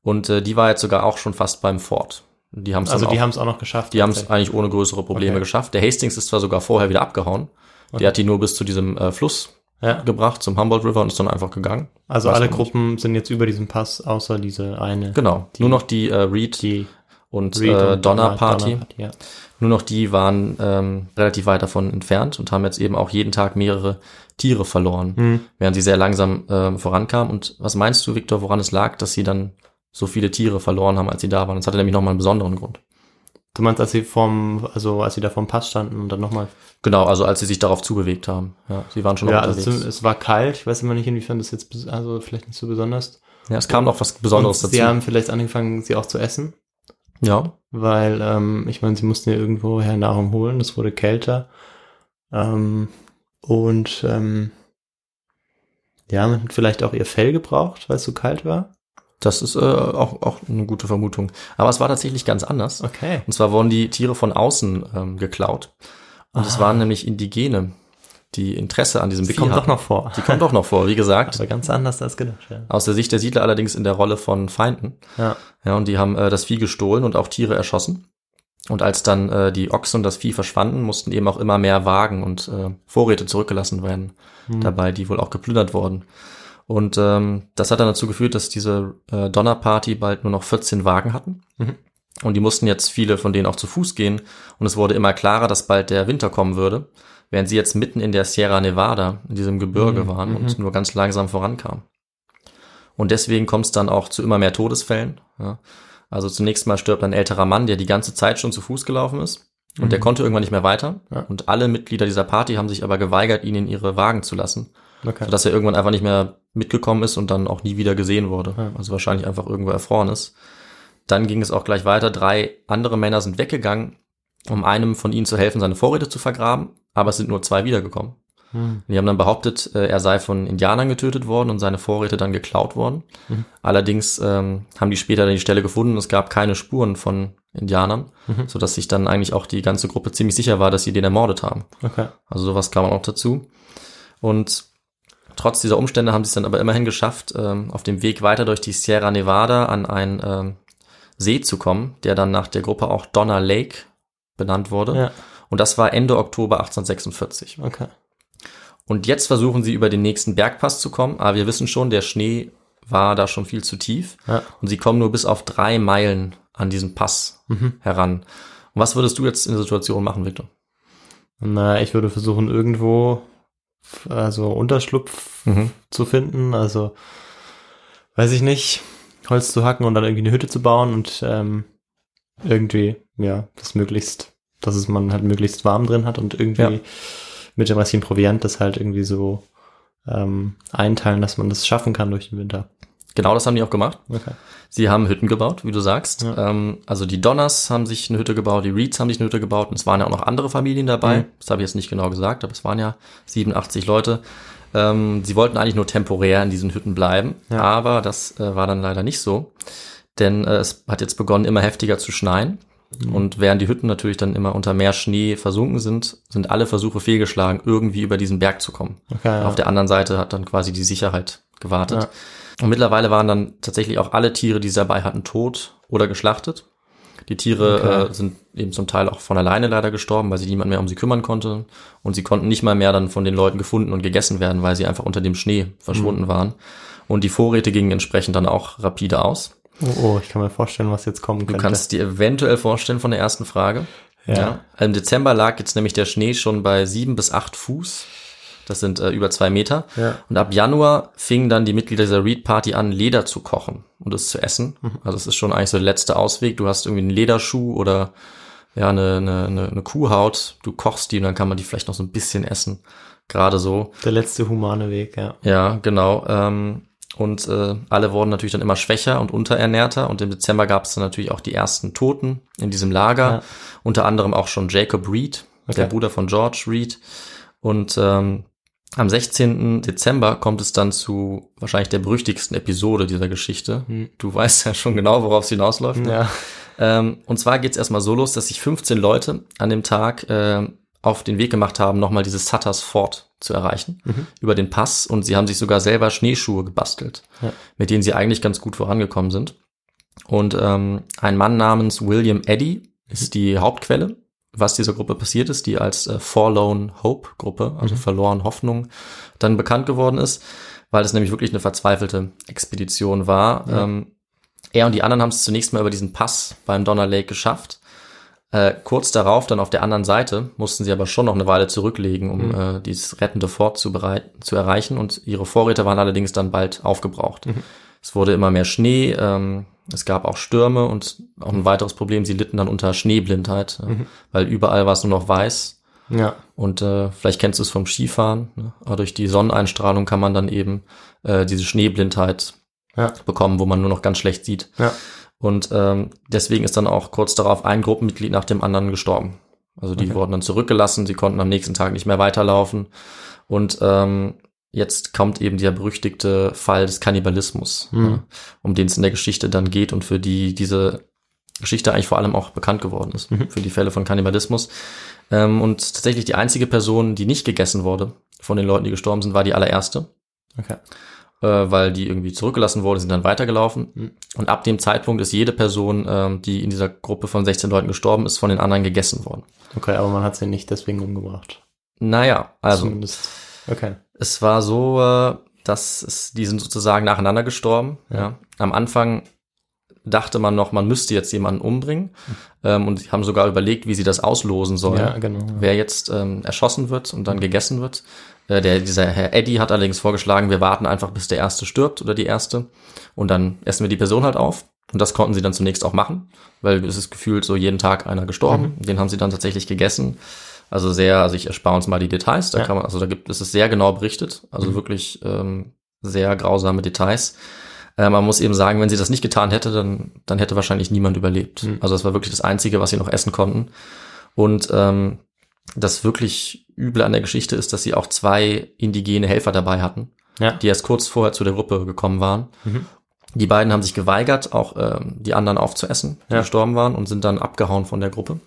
Und äh, die war jetzt sogar auch schon fast beim Fort. Die haben es Also die auch, haben es auch noch geschafft. die haben es eigentlich ohne größere Probleme Okay. geschafft. Der Hastings ist zwar sogar vorher wieder abgehauen. Der hat die nur bis zu diesem äh, Fluss ja. gebracht, zum Humboldt River und ist dann einfach gegangen. Also Weiß alle. Gruppen sind jetzt über diesem Pass, außer diese eine. Genau. nur noch die äh, Reed Die und, Reed äh, und Donner Party. ja. Nur noch die waren ähm, relativ weit davon entfernt und haben jetzt eben auch jeden Tag mehrere Tiere verloren, Hm. während sie sehr langsam ähm, vorankamen. Und was meinst du, Victor, woran es lag, dass sie dann so viele Tiere verloren haben, als sie da waren? Das hatte nämlich nochmal einen besonderen Grund. Du meinst, als sie vom, also als sie da vom Pass standen und dann nochmal. Genau, also als sie sich darauf zubewegt haben. Ja, sie waren schon Ja, also unterwegs. zum, es war kalt. Ich weiß immer nicht, inwiefern das jetzt, also vielleicht nicht so besonders. ja, es kam noch was Besonderes und dazu. Sie haben vielleicht angefangen, sie auch zu essen, ja, weil, ähm, ich meine, sie mussten ja irgendwoher Nahrung holen. Es wurde kälter. Ähm, und, ähm, ja, man hat vielleicht auch ihr Fell gebraucht, weil es so kalt war. Das ist äh, auch, auch eine gute Vermutung. Aber es war tatsächlich ganz anders. Okay. Und zwar wurden die Tiere von außen ähm, geklaut. Und es Ah. waren nämlich Indigene, die Interesse an diesem Sie Vieh kommt hatten. doch noch vor. Die kommt doch noch vor, wie gesagt. Aber ganz anders als gedacht, ja. Aus der Sicht der Siedler allerdings in der Rolle von Feinden. Ja. Ja, und die haben äh, das Vieh gestohlen und auch Tiere erschossen. Und als dann äh, die Ochsen und das Vieh verschwanden, mussten eben auch immer mehr Wagen und äh, Vorräte zurückgelassen werden, dabei, die wohl auch geplündert wurden. Und ähm, das hat dann dazu geführt, dass diese äh, Donnerparty bald nur noch 14 Wagen hatten. Und die mussten jetzt viele von denen auch zu Fuß gehen. Und es wurde immer klarer, dass bald der Winter kommen würde, während sie jetzt mitten in der Sierra Nevada, in diesem Gebirge waren und nur ganz langsam vorankamen. Und deswegen kommt es dann auch zu immer mehr Todesfällen. Ja. Also zunächst mal stirbt ein älterer Mann, der die ganze Zeit schon zu Fuß gelaufen ist. Und der konnte irgendwann nicht mehr weiter. Ja. Und alle Mitglieder dieser Party haben sich aber geweigert, ihn in ihre Wagen zu lassen. Okay. Sodass er irgendwann einfach nicht mehr mitgekommen ist und dann auch nie wieder gesehen wurde. Ja. Also wahrscheinlich einfach irgendwo erfroren ist. Dann ging es auch gleich weiter. Drei andere Männer sind weggegangen, um einem von ihnen zu helfen, seine Vorräte zu vergraben. Aber es sind nur zwei wiedergekommen. Hm. Die haben dann behauptet, äh, er sei von Indianern getötet worden und seine Vorräte dann geklaut worden. Mhm. Allerdings ähm, haben die später dann die Stelle gefunden und es gab keine Spuren von Indianern, Mhm. sodass sich dann eigentlich auch die ganze Gruppe ziemlich sicher war, dass sie den ermordet haben. Okay. Also sowas kam auch dazu. Und trotz dieser Umstände haben sie es dann aber immerhin geschafft, ähm, auf dem Weg weiter durch die Sierra Nevada an einen ähm, See zu kommen, der dann nach der Gruppe auch Donner Lake benannt wurde. Ja. Und das war Ende Oktober 1846. Okay. Und jetzt versuchen sie über den nächsten Bergpass zu kommen, aber wir wissen schon, der Schnee war da schon viel zu tief. Ja. Und sie kommen nur bis auf drei Meilen an diesen Pass Mhm. heran. Und was würdest du jetzt in der Situation machen, Victor? Na, ich würde versuchen, irgendwo also Unterschlupf Mhm. zu finden. Also weiß ich nicht, Holz zu hacken und dann irgendwie eine Hütte zu bauen und ähm, irgendwie, ja, das möglichst, dass es man halt möglichst warm drin hat und irgendwie Ja. mit dem restlichen Proviant das halt irgendwie so ähm, einteilen, dass man das schaffen kann durch den Winter. Genau das haben die auch gemacht. Okay. Sie haben Hütten gebaut, wie du sagst. Ja. Ähm, also die Donners haben sich eine Hütte gebaut, die Reeds haben sich eine Hütte gebaut und es waren ja auch noch andere Familien dabei. Mhm. Das habe ich jetzt nicht genau gesagt, aber es waren ja 87 Leute. Ähm, sie wollten eigentlich nur temporär in diesen Hütten bleiben, Ja. aber das äh, war dann leider nicht so, denn äh, es hat jetzt begonnen, immer heftiger zu schneien. Mhm. Und während die Hütten natürlich dann immer unter mehr Schnee versunken sind, sind alle Versuche fehlgeschlagen, irgendwie über diesen Berg zu kommen. Okay, ja. Auf der anderen Seite hat dann quasi die Sicherheit gewartet. Ja. Und mittlerweile waren dann tatsächlich auch alle Tiere, die sie dabei hatten, tot oder geschlachtet. Die Tiere Okay. äh, sind eben zum Teil auch von alleine leider gestorben, weil sich niemand mehr um sie kümmern konnte. Und sie konnten nicht mal mehr dann von den Leuten gefunden und gegessen werden, weil sie einfach unter dem Schnee Mhm. verschwunden waren. Und die Vorräte gingen entsprechend dann auch rapide aus. Oh, oh, ich kann mir vorstellen, was jetzt kommen Du könnte. kannst dir eventuell vorstellen von der ersten Frage. Ja. Im Dezember lag jetzt nämlich der Schnee schon bei sieben bis acht Fuß. Das sind äh, über zwei Meter. Ja. Und ab Januar fingen dann die Mitglieder dieser Reed Party an, Leder zu kochen und es zu essen. Mhm. Also es ist schon eigentlich so der letzte Ausweg. Du hast irgendwie einen Lederschuh oder ja eine, eine, eine, eine Kuhhaut. Du kochst die und dann kann man die vielleicht noch so ein bisschen essen. Gerade so. Der letzte humane Weg, ja. Ja, genau. Ähm, und äh, alle wurden natürlich dann immer schwächer und unterernährter. Und im Dezember gab es dann natürlich auch die ersten Toten in diesem Lager. Ja. Unter anderem auch schon Jacob Reed, der Okay. Bruder von George Reed. Und ähm, am 16. Dezember kommt es dann zu wahrscheinlich der berüchtigsten Episode dieser Geschichte. Du weißt ja schon genau, worauf es hinausläuft. Ja. Ähm, und zwar geht es erstmal so los, dass sich 15 Leute an dem Tag äh, auf den Weg gemacht haben, nochmal dieses Sutters Fort zu erreichen, über den Pass. Und sie haben sich sogar selber Schneeschuhe gebastelt, Ja. mit denen sie eigentlich ganz gut vorangekommen sind. Und ähm, ein Mann namens William Eddy ist die Hauptquelle, was dieser Gruppe passiert ist, die als äh, Forlorn Hope Gruppe, also verloren Hoffnung, dann bekannt geworden ist, weil es nämlich wirklich eine verzweifelte Expedition war. Ähm, er und die anderen haben es zunächst mal über diesen Pass beim Donner Lake geschafft. Äh, kurz darauf, dann auf der anderen Seite, mussten sie aber schon noch eine Weile zurücklegen, um äh, dieses rettende Fort zu, zu erreichen. Und ihre Vorräte waren allerdings dann bald aufgebraucht. Es wurde immer mehr Schnee, ähm, es gab auch Stürme und auch ein weiteres Problem, sie litten dann unter Schneeblindheit, äh, weil überall war es nur noch weiß. Ja. Und äh, vielleicht kennst du es vom Skifahren, ne? aber durch die Sonneneinstrahlung kann man dann eben äh, diese Schneeblindheit Ja. bekommen, wo man nur noch ganz schlecht sieht. Ja. Und ähm, deswegen ist dann auch kurz darauf ein Gruppenmitglied nach dem anderen gestorben. Also die Okay. wurden dann zurückgelassen, sie konnten am nächsten Tag nicht mehr weiterlaufen. Und ähm, jetzt kommt eben der berüchtigte Fall des Kannibalismus, Mhm. ne, um den es in der Geschichte dann geht und für die diese Geschichte eigentlich vor allem auch bekannt geworden ist, Mhm. für die Fälle von Kannibalismus. Ähm, und tatsächlich die einzige Person, die nicht gegessen wurde von den Leuten, die gestorben sind, war die allererste. Okay. äh, weil die irgendwie zurückgelassen wurden, sind dann weitergelaufen. Und ab dem Zeitpunkt ist jede Person, ähm, die in dieser Gruppe von 16 Leuten gestorben ist, von den anderen gegessen worden. Okay, aber man hat sie nicht deswegen umgebracht. Naja, also Zumindest. Okay. Es war so, äh, dass es, die sind sozusagen nacheinander gestorben. Ja. Am Anfang dachte man noch, man müsste jetzt jemanden umbringen ähm, und haben sogar überlegt, wie sie das auslosen sollen. Ja, genau. Wer jetzt ähm, erschossen wird und dann gegessen wird. Äh, der, dieser Herr Eddie hat allerdings vorgeschlagen, wir warten einfach, bis der Erste stirbt oder die Erste und dann essen wir die Person halt auf. Und das konnten sie dann zunächst auch machen, weil es ist gefühlt so jeden Tag einer gestorben. Den haben sie dann tatsächlich gegessen. Also sehr, also ich erspare uns mal die Details, da Ja. kann man, also da gibt es ist sehr genau berichtet, also wirklich ähm, sehr grausame Details. Äh, man muss eben sagen, wenn sie das nicht getan hätte, dann, dann hätte wahrscheinlich niemand überlebt. Also das war wirklich das Einzige, was sie noch essen konnten. Und ähm, das wirklich Üble an der Geschichte ist, dass sie auch zwei indigene Helfer dabei hatten, Ja. die erst kurz vorher zu der Gruppe gekommen waren. Die beiden haben sich geweigert, auch ähm, die anderen aufzuessen, die Ja. gestorben waren, und sind dann abgehauen von der Gruppe.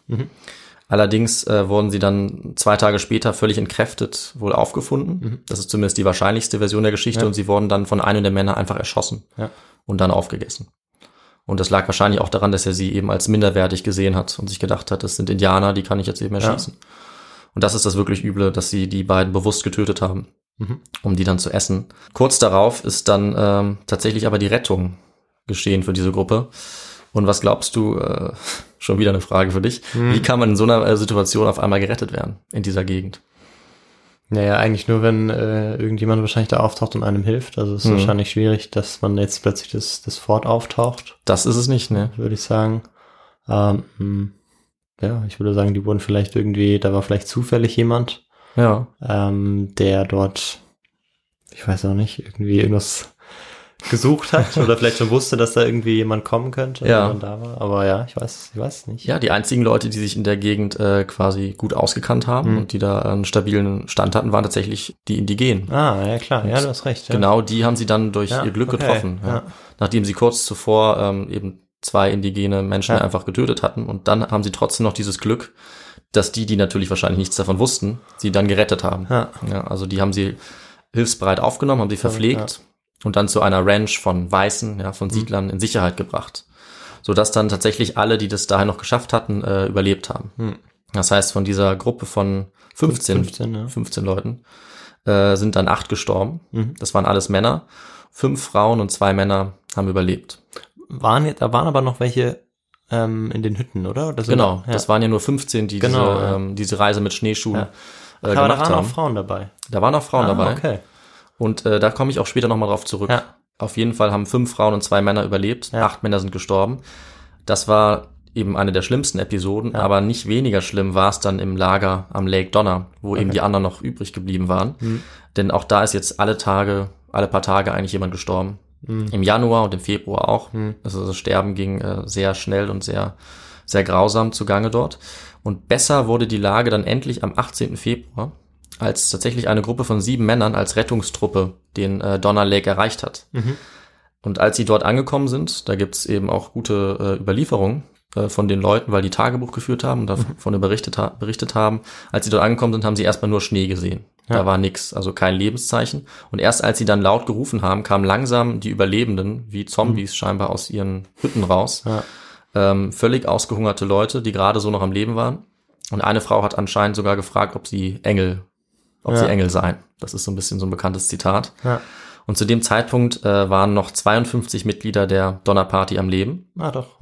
Allerdings äh, wurden sie dann zwei Tage später völlig entkräftet wohl aufgefunden. Das ist zumindest die wahrscheinlichste Version der Geschichte. Ja. Und sie wurden dann von einem der Männer einfach erschossen Ja. und dann aufgegessen. Und das lag wahrscheinlich auch daran, dass er sie eben als minderwertig gesehen hat und sich gedacht hat, das sind Indianer, die kann ich jetzt eben erschießen. Und das ist das wirklich Üble, dass sie die beiden bewusst getötet haben, Mhm. um die dann zu essen. Kurz darauf ist dann ähm, tatsächlich aber die Rettung geschehen für diese Gruppe. Und was glaubst du, äh, schon wieder eine Frage für dich, wie kann man in so einer äh, Situation auf einmal gerettet werden in dieser Gegend? Naja, eigentlich nur, wenn äh, irgendjemand wahrscheinlich da auftaucht und einem hilft. Also es ist Mhm. wahrscheinlich schwierig, dass man jetzt plötzlich das, das Fort auftaucht, Das ist es nicht, ne? würde ich sagen. Ähm, hm, ja, ich würde sagen, die wurden vielleicht irgendwie, da war vielleicht zufällig jemand, Ja. ähm, der dort, ich weiß auch nicht, irgendwie irgendwas gesucht hat oder vielleicht schon wusste, dass da irgendwie jemand kommen könnte, Ja. und dann da war. Aber ja, ich weiß, ich weiß nicht. Ja, die einzigen Leute, die sich in der Gegend äh, quasi gut ausgekannt haben Mhm. und die da einen stabilen Stand hatten, waren tatsächlich die Indigenen. Ah, ja klar, ja, du hast recht. Ja. Genau, die haben sie dann durch Ja, ihr Glück okay, getroffen. Nachdem sie kurz zuvor ähm, eben zwei indigene Menschen einfach getötet hatten. Und dann haben sie trotzdem noch dieses Glück, dass die, die natürlich wahrscheinlich nichts davon wussten, sie dann gerettet haben. Ja. Ja, also die haben sie hilfsbereit aufgenommen, haben sie verpflegt und dann zu einer Ranch von Weißen, ja, Mhm. von Siedlern in Sicherheit gebracht. Sodass dann tatsächlich alle, die das dahin noch geschafft hatten, äh, überlebt haben. Hm. Das heißt, von dieser Gruppe von 15, 15, ja. 15 Leuten äh, sind dann acht gestorben. Mhm. Das waren alles Männer. Fünf Frauen und zwei Männer haben überlebt. Waren da waren aber noch welche ähm, in den Hütten, oder? oder Genau, ja. das waren ja nur 15, die Okay. Und äh, da komme ich auch später nochmal drauf zurück. Ja. Auf jeden Fall haben fünf Frauen und zwei Männer überlebt. Ja. Acht Männer sind gestorben. Das war eben eine der schlimmsten Episoden, Ja. aber nicht weniger schlimm war es dann im Lager am Lake Donner, wo eben die anderen noch übrig geblieben waren. Mhm. Denn auch da ist jetzt alle Tage, alle paar Tage eigentlich jemand gestorben. Mhm. Im Januar und im Februar auch. Mhm. Also das Sterben ging äh, sehr schnell und sehr, sehr grausam zugange dort. Und besser wurde die Lage dann endlich am 18. Februar, als tatsächlich eine Gruppe von sieben Männern als Rettungstruppe den äh, Donner Lake erreicht hat. Mhm. Und als sie dort angekommen sind, da gibt's eben auch gute äh, Überlieferungen äh, von den Leuten, weil die Tagebuch geführt haben und davon berichtet, ha berichtet haben. Als sie dort angekommen sind, haben sie erstmal nur Schnee gesehen. Ja. Da war nix, also kein Lebenszeichen. Und erst als sie dann laut gerufen haben, kamen langsam die Überlebenden, wie Zombies scheinbar aus ihren Hütten raus. Ja. Ähm, völlig ausgehungerte Leute, die gerade so noch am Leben waren. Und eine Frau hat anscheinend sogar gefragt, ob sie Engel, ob Ja. sie Engel seien. Das ist so ein bisschen so ein bekanntes Zitat. Ja. Und zu dem Zeitpunkt äh, waren noch 52 Mitglieder der Donnerparty am Leben Ah, doch.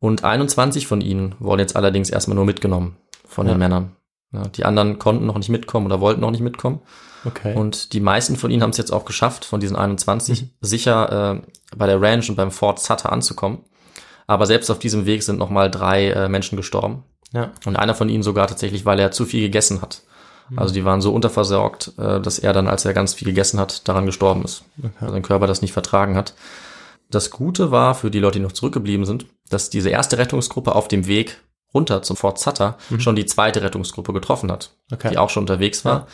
und 21 von ihnen wurden jetzt allerdings erstmal nur mitgenommen von Ja. den Männern. Ja, die anderen konnten noch nicht mitkommen oder wollten noch nicht mitkommen. Okay. Und die meisten von ihnen haben es jetzt auch geschafft, von diesen 21 Mhm. sicher äh, bei der Ranch und beim Fort Sutter anzukommen. Aber selbst auf diesem Weg sind nochmal drei äh, Menschen gestorben. ja. Und einer von ihnen sogar tatsächlich, weil er zu viel gegessen hat. Mhm. Also die waren so unterversorgt, äh, dass er dann, als er ganz viel gegessen hat, daran gestorben ist. Weil sein Körper das nicht vertragen hat. Das Gute war für die Leute, die noch zurückgeblieben sind, dass diese erste Rettungsgruppe auf dem Weg runter zum Fort Sutter schon die zweite Rettungsgruppe getroffen hat, Mhm. Okay. die auch schon unterwegs war.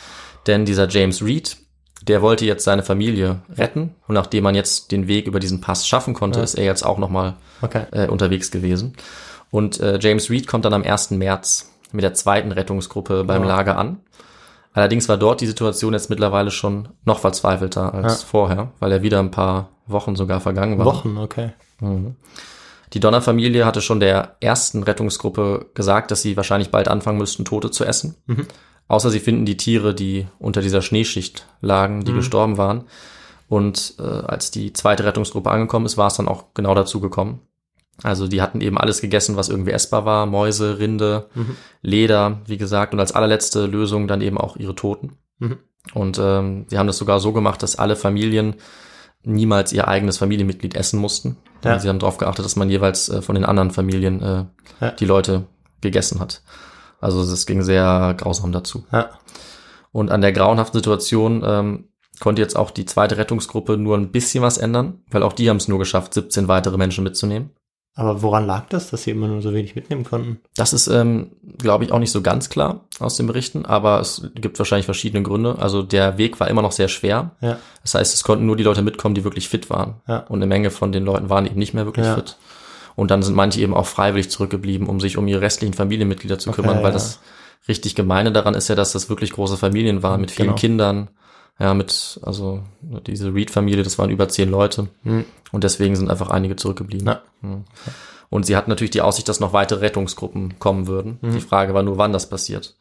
Denn dieser James Reed, der wollte jetzt seine Familie retten. Und nachdem man jetzt den Weg über diesen Pass schaffen konnte, Ja. ist er jetzt auch nochmal Okay. äh, unterwegs gewesen. Und äh, James Reed kommt dann am 1. März mit der zweiten Rettungsgruppe beim Ja. Lager an. Allerdings war dort die Situation jetzt mittlerweile schon noch verzweifelter als Ja. vorher, weil ja wieder ein paar Wochen sogar vergangen waren. Wochen, okay. Die Donner-Familie hatte schon der ersten Rettungsgruppe gesagt, dass sie wahrscheinlich bald anfangen müssten, Tote zu essen. Außer sie finden die Tiere, die unter dieser Schneeschicht lagen, die gestorben waren. Und äh, als die zweite Rettungsgruppe angekommen ist, war es dann auch genau dazu gekommen. Also die hatten eben alles gegessen, was irgendwie essbar war. Mäuse, Rinde, Leder, wie gesagt. Und als allerletzte Lösung dann eben auch ihre Toten. Mhm. Und ähm, sie haben das sogar so gemacht, dass alle Familien niemals ihr eigenes Familienmitglied essen mussten. Ja. Sie haben darauf geachtet, dass man jeweils äh, von den anderen Familien äh, Ja. die Leute gegessen hat. Also es ging sehr grausam dazu. Ja. Und an der grauenhaften Situation ähm, konnte jetzt auch die zweite Rettungsgruppe nur ein bisschen was ändern, weil auch die haben es nur geschafft, 17 weitere Menschen mitzunehmen. Aber woran lag das, dass sie immer nur so wenig mitnehmen konnten? Das ist, ähm, glaube ich, auch nicht so ganz klar aus den Berichten, aber es gibt wahrscheinlich verschiedene Gründe. Also der Weg war immer noch sehr schwer. Ja. Das heißt, es konnten nur die Leute mitkommen, die wirklich fit waren. Ja. Und eine Menge von den Leuten waren eben nicht mehr wirklich Ja. fit. Und dann sind manche eben auch freiwillig zurückgeblieben, um sich um ihre restlichen Familienmitglieder zu Okay, kümmern, weil ja. das richtig gemeine daran ist ja, dass das wirklich große Familien waren mit vielen Genau. Kindern. Ja, mit, also diese Reed-Familie, das waren über zehn Leute. Hm. Und deswegen sind einfach einige zurückgeblieben. Ja. Hm. Und sie hatten natürlich die Aussicht, dass noch weitere Rettungsgruppen kommen würden. Mhm. Die Frage war nur, wann das passiert.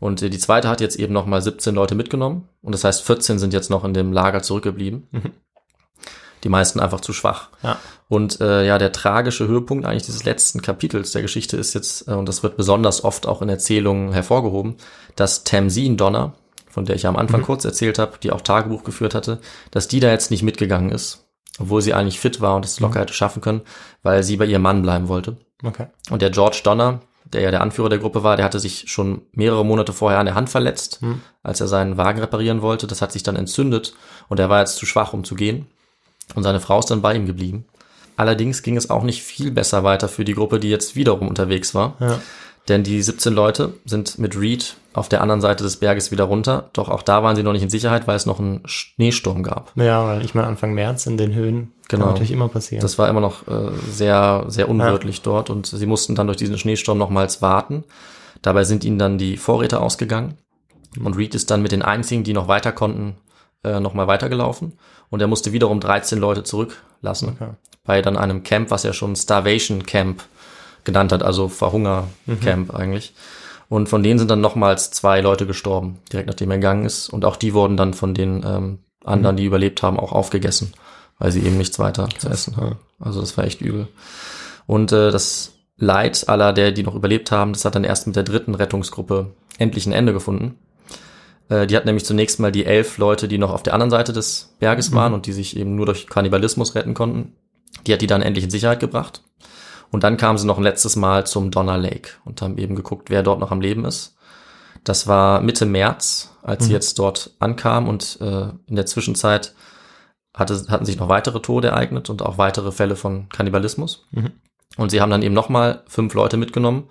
Und äh, die zweite hat jetzt eben noch mal 17 Leute mitgenommen. Und das heißt, 14 sind jetzt noch in dem Lager zurückgeblieben. Die meisten einfach zu schwach. Mhm. Ja. Und äh, ja, der tragische Höhepunkt eigentlich dieses letzten Kapitels der Geschichte ist jetzt, äh, und das wird besonders oft auch in Erzählungen hervorgehoben, dass Tamsin Donner, von der ich ja am Anfang kurz erzählt habe, die auch Tagebuch geführt hatte, dass die da jetzt nicht mitgegangen ist, obwohl sie eigentlich fit war und es locker hätte schaffen können, weil sie bei ihrem Mann bleiben wollte. Okay. Und der George Donner, der ja der Anführer der Gruppe war, der hatte sich schon mehrere Monate vorher an der Hand verletzt, als er seinen Wagen reparieren wollte. Das hat sich dann entzündet und er war jetzt zu schwach, um zu gehen. Und seine Frau ist dann bei ihm geblieben. Allerdings ging es auch nicht viel besser weiter für die Gruppe, die jetzt wiederum unterwegs war. Ja. Denn die 17 Leute sind mit Reed auf der anderen Seite des Berges wieder runter. Doch auch da waren sie noch nicht in Sicherheit, weil es noch einen Schneesturm gab. Ja, weil ich meine, Anfang März in den Höhen Genau. kann natürlich immer passieren. Das war immer noch äh, sehr, sehr unwirtlich dort und sie mussten dann durch diesen Schneesturm nochmals warten. Dabei sind ihnen dann die Vorräte ausgegangen und Reed ist dann mit den einzigen, die noch weiter konnten, äh, nochmal weitergelaufen und er musste wiederum 13 Leute zurücklassen Okay. bei dann einem Camp, was er schon Starvation Camp genannt hat, also Verhunger-Camp eigentlich. Und von denen sind dann nochmals zwei Leute gestorben, direkt nachdem er gegangen ist. Und auch die wurden dann von den ähm, anderen, die überlebt haben, auch aufgegessen, weil sie eben nichts weiter zu essen haben. Also das war echt übel. Und äh, das Leid aller, der die noch überlebt haben, das hat dann erst mit der dritten Rettungsgruppe endlich ein Ende gefunden. Äh, die hat nämlich zunächst mal die elf Leute, die noch auf der anderen Seite des Berges waren und die sich eben nur durch Kannibalismus retten konnten. Die hat die dann endlich in Sicherheit gebracht. Und dann kamen sie noch ein letztes Mal zum Donner Lake und haben eben geguckt, wer dort noch am Leben ist. Das war Mitte März, als sie jetzt dort ankamen und äh, in der Zwischenzeit hatte, hatten sich noch weitere Tode ereignet und auch weitere Fälle von Kannibalismus. Und sie haben dann eben nochmal fünf Leute mitgenommen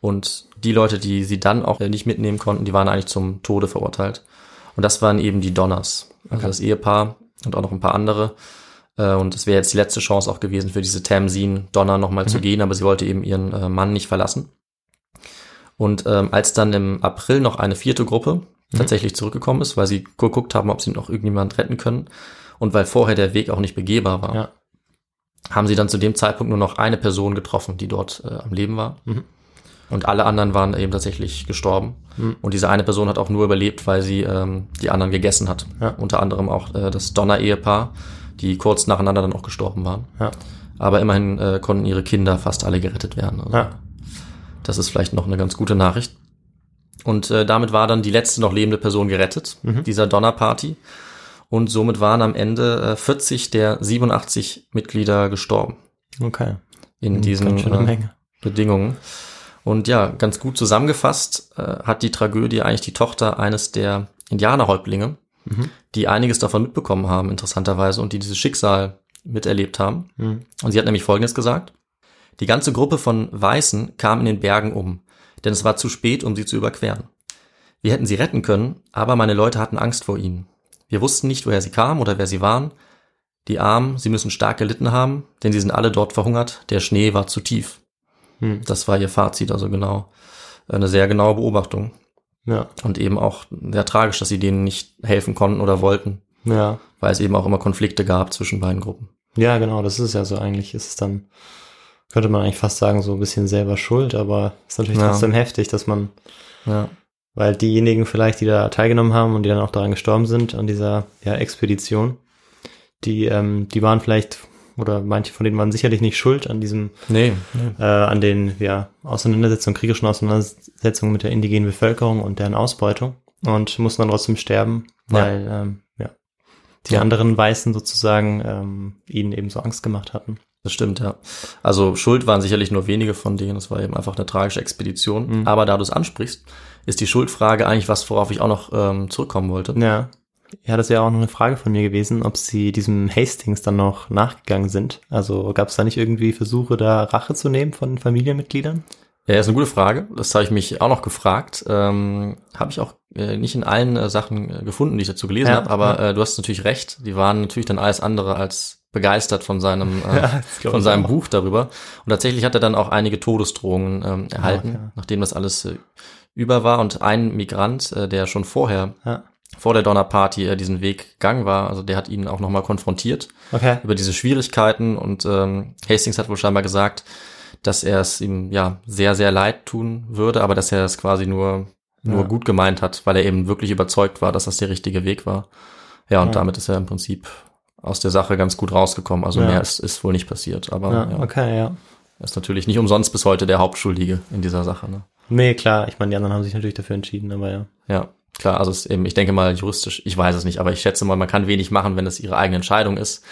und die Leute, die sie dann auch nicht mitnehmen konnten, die waren eigentlich zum Tode verurteilt. Und das waren eben die Donners, also das Ehepaar und auch noch ein paar andere. Äh, Und es wäre jetzt die letzte Chance auch gewesen für diese Tamsin Donner nochmal zu gehen, aber sie wollte eben ihren äh, Mann nicht verlassen. Und ähm, als dann im April noch eine vierte Gruppe tatsächlich zurückgekommen ist, weil sie geguckt haben, ob sie noch irgendjemand retten können und weil vorher der Weg auch nicht begehbar war, Ja. haben sie dann zu dem Zeitpunkt nur noch eine Person getroffen, die dort äh, am Leben war. Und alle anderen waren eben tatsächlich gestorben. Und diese eine Person hat auch nur überlebt, weil sie ähm, die anderen gegessen hat. Ja. Unter anderem auch äh, das Donner-Ehepaar, die kurz nacheinander dann auch gestorben waren. Ja. Aber immerhin äh, konnten ihre Kinder fast alle gerettet werden. Also Ja. Das ist vielleicht noch eine ganz gute Nachricht. Und äh, damit war dann die letzte noch lebende Person gerettet, dieser Donnerparty. Und somit waren am Ende äh, 40 der 87 Mitglieder gestorben Okay. in diesen Ganz schöne äh. Bedingungen. Und ja, ganz gut zusammengefasst äh, hat die Tragödie eigentlich die Tochter eines der Indianerhäuptlinge, die einiges davon mitbekommen haben, interessanterweise, und die dieses Schicksal miterlebt haben. Und sie hat nämlich Folgendes gesagt. Die ganze Gruppe von Weißen kam in den Bergen um, denn es war zu spät, um sie zu überqueren. Wir hätten sie retten können, aber meine Leute hatten Angst vor ihnen. Wir wussten nicht, woher sie kamen oder wer sie waren. Die Armen, sie müssen stark gelitten haben, denn sie sind alle dort verhungert. Der Schnee war zu tief. Das war ihr Fazit, also genau eine sehr genaue Beobachtung. Ja, Und eben auch sehr tragisch, dass sie denen nicht helfen konnten oder wollten, ja. weil es eben auch immer Konflikte gab zwischen beiden Gruppen. Ja, genau, das ist ja so eigentlich. Ist es dann, könnte man eigentlich fast sagen, so ein bisschen selber schuld, aber ist natürlich Ja. trotzdem heftig, dass man, Ja, weil diejenigen vielleicht, die da teilgenommen haben und die dann auch daran gestorben sind, an dieser ja, Expedition, die, ähm, die waren vielleicht, oder manche von denen waren sicherlich nicht schuld an diesem, nee, nee. äh, an den ja, Auseinandersetzungen, kriegerischen Auseinandersetzungen mit der indigenen Bevölkerung und deren Ausbeutung und mussten dann trotzdem sterben, Ja. weil ähm, ja, die Ja. anderen Weißen sozusagen ähm, ihnen eben so Angst gemacht hatten. Das stimmt, ja. Also schuld waren sicherlich nur wenige von denen. Es war eben einfach eine tragische Expedition. Mhm. Aber da du es ansprichst, ist die Schuldfrage eigentlich was, worauf ich auch noch ähm, zurückkommen wollte. Ja. Ja, das wäre auch noch eine Frage von mir gewesen, ob sie diesem Hastings dann noch nachgegangen sind. Also gab es da nicht irgendwie Versuche, da Rache zu nehmen von Familienmitgliedern? Ja, ist eine gute Frage. Das habe ich mich auch noch gefragt. Ähm, habe ich auch äh, nicht in allen äh, Sachen äh, gefunden, die ich dazu gelesen Ja, habe. Aber äh, du hast natürlich recht. Die waren natürlich dann alles andere als begeistert von seinem äh, Ja, von seinem auch. Buch darüber. Und tatsächlich hat er dann auch einige Todesdrohungen ähm, erhalten, ja. nachdem das alles äh, über war. Und ein Migrant, äh, der schon vorher Ja. Vor der Donnerparty äh, diesen Weg gegangen war, also der hat ihn auch nochmal konfrontiert Okay. über diese Schwierigkeiten und ähm, Hastings hat wohl scheinbar gesagt, dass er es ihm ja sehr, sehr leid tun würde, aber dass er es quasi nur, nur Ja. gut gemeint hat, weil er eben wirklich überzeugt war, dass das der richtige Weg war. Ja, und Ja. damit ist er im Prinzip aus der Sache ganz gut rausgekommen. Also Ja. mehr ist, ist wohl nicht passiert, aber ja, okay, ja. er ist natürlich nicht umsonst bis heute der Hauptschuldige in dieser Sache. Ne? Nee, klar, ich meine, die anderen haben sich natürlich dafür entschieden, aber ja. Ja, klar, also es ist eben, ich denke mal juristisch, ich weiß es nicht, aber ich schätze mal, man kann wenig machen, wenn es ihre eigene Entscheidung ist.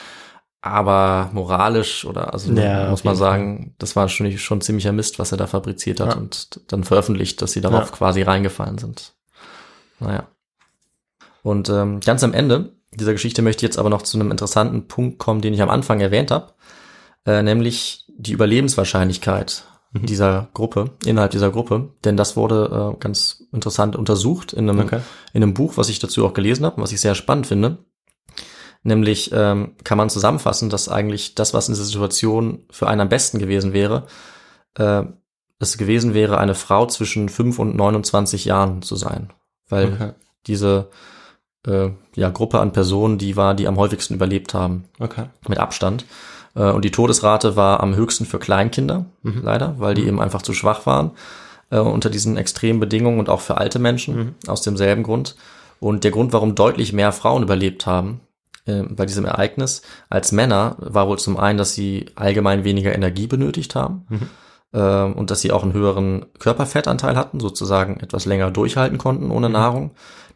Aber moralisch oder also Ja, muss man sagen, das war schon, schon ziemlicher Mist, was er da fabriziert hat Ja. und dann veröffentlicht, dass sie darauf Ja. quasi reingefallen sind. Naja. Und ähm, ganz am Ende dieser Geschichte möchte ich jetzt aber noch zu einem interessanten Punkt kommen, den ich am Anfang erwähnt habe, äh, nämlich die Überlebenswahrscheinlichkeit Mhm. dieser Gruppe, innerhalb dieser Gruppe, denn das wurde äh, ganz interessant untersucht in einem, Okay. in einem Buch, was ich dazu auch gelesen habe, und was ich sehr spannend finde. Nämlich ähm, kann man zusammenfassen, dass eigentlich das, was in dieser Situation für einen am besten gewesen wäre, äh, es gewesen wäre, eine Frau zwischen 5 und 29 Jahren zu sein. Weil Okay. diese äh, ja, Gruppe an Personen, die war, die am häufigsten überlebt haben, Okay. mit Abstand. Äh, und die Todesrate war am höchsten für Kleinkinder, Mhm. leider, weil die eben einfach zu schwach waren äh, unter diesen extremen Bedingungen und auch für alte Menschen Mhm. aus demselben Grund. Und der Grund, warum deutlich mehr Frauen überlebt haben äh, bei diesem Ereignis als Männer, war wohl zum einen, dass sie allgemein weniger Energie benötigt haben Mhm. äh, und dass sie auch einen höheren Körperfettanteil hatten, sozusagen etwas länger durchhalten konnten ohne Mhm. Nahrung.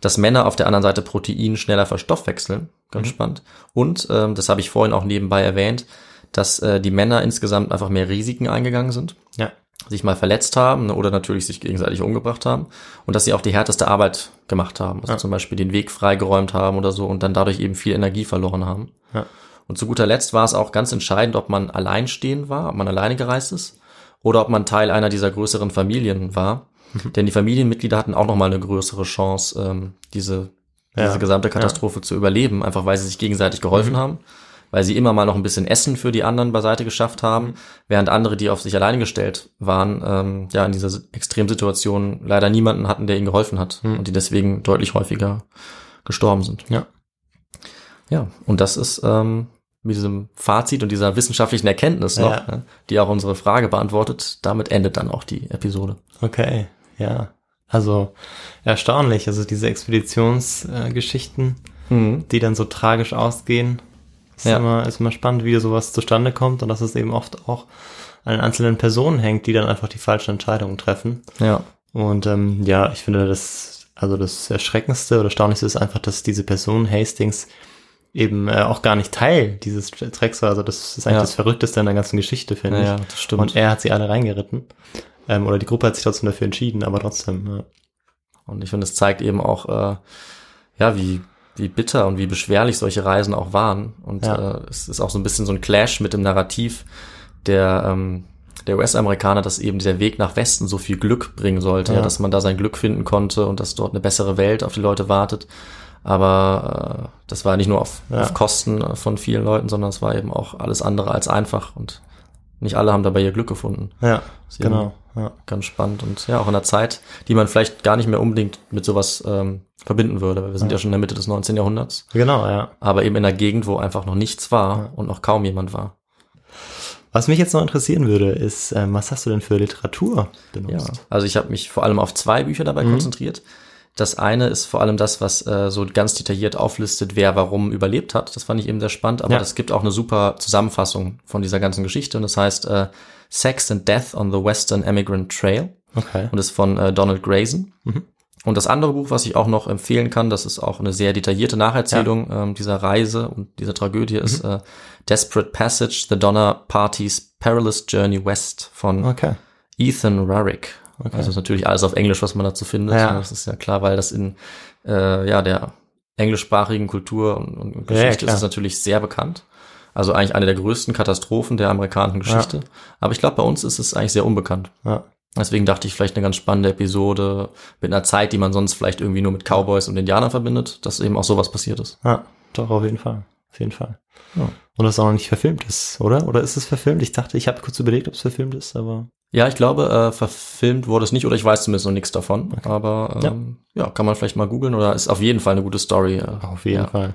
Dass Männer auf der anderen Seite Protein schneller verstoffwechseln, ganz Mhm. spannend. Und ähm, das habe ich vorhin auch nebenbei erwähnt, dass äh, die Männer insgesamt einfach mehr Risiken eingegangen sind Ja. sich mal verletzt haben ne, oder natürlich sich gegenseitig umgebracht haben und dass sie auch die härteste Arbeit gemacht haben, also Ja. zum Beispiel den Weg freigeräumt haben oder so und dann dadurch eben viel Energie verloren haben. Ja. Und zu guter Letzt war es auch ganz entscheidend, ob man alleinstehend war, ob man alleine gereist ist oder ob man Teil einer dieser größeren Familien war. Mhm. Denn die Familienmitglieder hatten auch nochmal eine größere Chance, ähm, diese, Ja. diese gesamte Katastrophe zu überleben, einfach weil sie sich gegenseitig geholfen Mhm. haben, weil sie immer mal noch ein bisschen Essen für die anderen beiseite geschafft haben, während andere, die auf sich alleine gestellt waren, ähm, ja in dieser Extremsituation leider niemanden hatten, der ihnen geholfen hat Mhm. und die deswegen deutlich häufiger gestorben sind. Ja. Ja, und das ist ähm, mit diesem Fazit und dieser wissenschaftlichen Erkenntnis noch, Ja. ne, die auch unsere Frage beantwortet, damit endet dann auch die Episode. Okay, ja. Also erstaunlich. Also diese Expeditionsgeschichten, Mhm. die dann so tragisch ausgehen, ist, Ja. immer, ist immer spannend, wie sowas zustande kommt und dass es eben oft auch an einzelnen Personen hängt, die dann einfach die falschen Entscheidungen treffen. Ja. Und ähm, ja, ich finde das, also das Erschreckendste oder Erstaunlichste ist einfach, dass diese Person Hastings eben äh, auch gar nicht Teil dieses Drecks war. Also das ist eigentlich Ja. das Verrückteste in der ganzen Geschichte, finde Ja, ich. ja, das stimmt. Und er hat sie alle reingeritten. Ähm, oder die Gruppe hat sich trotzdem dafür entschieden, aber trotzdem, ja. Und ich finde, es zeigt eben auch, äh, ja, wie, wie bitter und wie beschwerlich solche Reisen auch waren. Und Ja. äh, es ist auch so ein bisschen so ein Clash mit dem Narrativ der, ähm, der US-Amerikaner, dass eben der Weg nach Westen so viel Glück bringen sollte, ja. Dass man da sein Glück finden konnte und dass dort eine bessere Welt auf die Leute wartet. Aber äh, das war nicht nur auf, Ja. auf Kosten von vielen Leuten, sondern es war eben auch alles andere als einfach. Und nicht alle haben dabei ihr Glück gefunden. Ja, Deswegen genau. Ja. Ganz spannend und ja, auch in einer Zeit, die man vielleicht gar nicht mehr unbedingt mit sowas ähm, verbinden würde, weil wir sind ja. schon in der Mitte des 19. Jahrhunderts, Genau, ja. aber eben in einer Gegend, wo einfach noch nichts war und noch kaum jemand war. Was mich jetzt noch interessieren würde, ist, ähm, was hast du denn für Literatur Ja, benutzt? also ich habe mich vor allem auf zwei Bücher dabei konzentriert. Das eine ist vor allem das, was äh, so ganz detailliert auflistet, wer warum überlebt hat. Das fand ich eben sehr spannend, aber Ja. es gibt auch eine super Zusammenfassung von dieser ganzen Geschichte und das heißt äh, Sex and Death on the Western Emigrant Trail Okay. und ist von äh, Donald Grayson. Mhm. Und das andere Buch, was ich auch noch empfehlen kann, das ist auch eine sehr detaillierte Nacherzählung ähm, dieser Reise und dieser Tragödie, ist Mhm. äh, Desperate Passage, The Donner Party's Perilous Journey West von Okay. Ethan Rarick. Also ist natürlich alles auf Englisch, was man dazu findet. Ja. Das ist ja klar, weil das in äh, ja der englischsprachigen Kultur und, und Ja, ja, Geschichte klar. ist es natürlich sehr bekannt. Also eigentlich eine der größten Katastrophen der amerikanischen Geschichte. Aber ich glaube, bei uns ist es eigentlich sehr unbekannt. Ja. Deswegen dachte ich vielleicht eine ganz spannende Episode mit einer Zeit, die man sonst vielleicht irgendwie nur mit Cowboys und Indianern verbindet, dass eben auch sowas passiert ist. Ja, doch, auf jeden Fall. Auf jeden Fall. Ja. Und das auch noch nicht verfilmt ist, oder? Oder ist es verfilmt? Ich dachte, ich habe kurz überlegt, ob es verfilmt ist, aber. Ja, ich glaube, äh, verfilmt wurde es nicht oder ich weiß zumindest noch nichts davon. Aber ähm, ja. kann man vielleicht mal googeln oder ist auf jeden Fall eine gute Story. Äh, Auf jeden ja. Fall.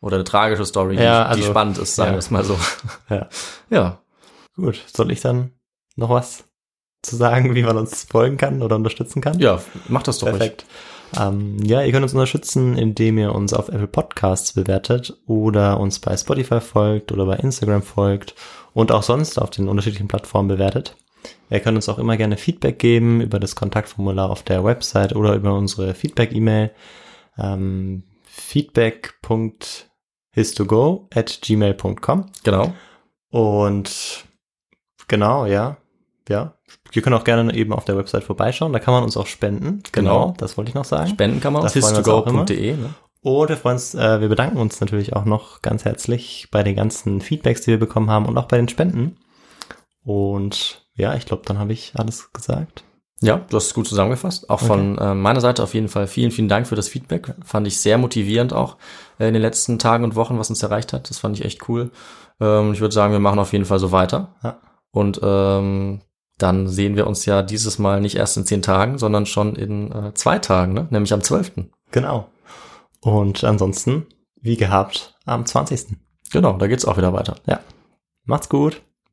Oder eine tragische Story, die, Ja, die also- spannend ist, sagen ja. wir es mal so. Ja. Ja. Gut. Soll ich dann noch was zu sagen, wie man uns folgen kann oder unterstützen kann? Ja, mach das doch Perfekt. Ähm, ja, ihr könnt uns unterstützen, indem ihr uns auf Apple Podcasts bewertet oder uns bei Spotify folgt oder bei Instagram folgt und auch sonst auf den unterschiedlichen Plattformen bewertet. Ihr könnt uns auch immer gerne Feedback geben über das Kontaktformular auf der Website oder über unsere Feedback-E-Mail ähm, feedback.histogo at gmail.com Genau. und genau, ja, ja. Ihr könnt auch gerne eben auf der Website vorbeischauen. Da kann man uns auch spenden. Genau. das wollte ich noch sagen. Spenden kann man auf Da freuen wir uns auch immer. histogo.de. Ne? Und wir freuen uns, äh, wir bedanken uns natürlich auch noch ganz herzlich bei den ganzen Feedbacks, die wir bekommen haben und auch bei den Spenden. Und ja, ich glaube, dann habe ich alles gesagt. Ja, du hast es gut zusammengefasst. Auch von äh, meiner Seite auf jeden Fall vielen, vielen Dank für das Feedback. Fand ich sehr motivierend auch äh, in den letzten Tagen und Wochen, was uns erreicht hat. Das fand ich echt cool. Ähm, ich würde sagen, wir machen auf jeden Fall so weiter. Ja. Und ähm, dann sehen wir uns ja dieses Mal nicht erst in zehn Tagen, sondern schon in äh, zwei Tagen, ne? nämlich am 12. Genau. Und ansonsten, wie gehabt, am 20. Genau, da geht's auch wieder weiter. Ja. Macht's gut.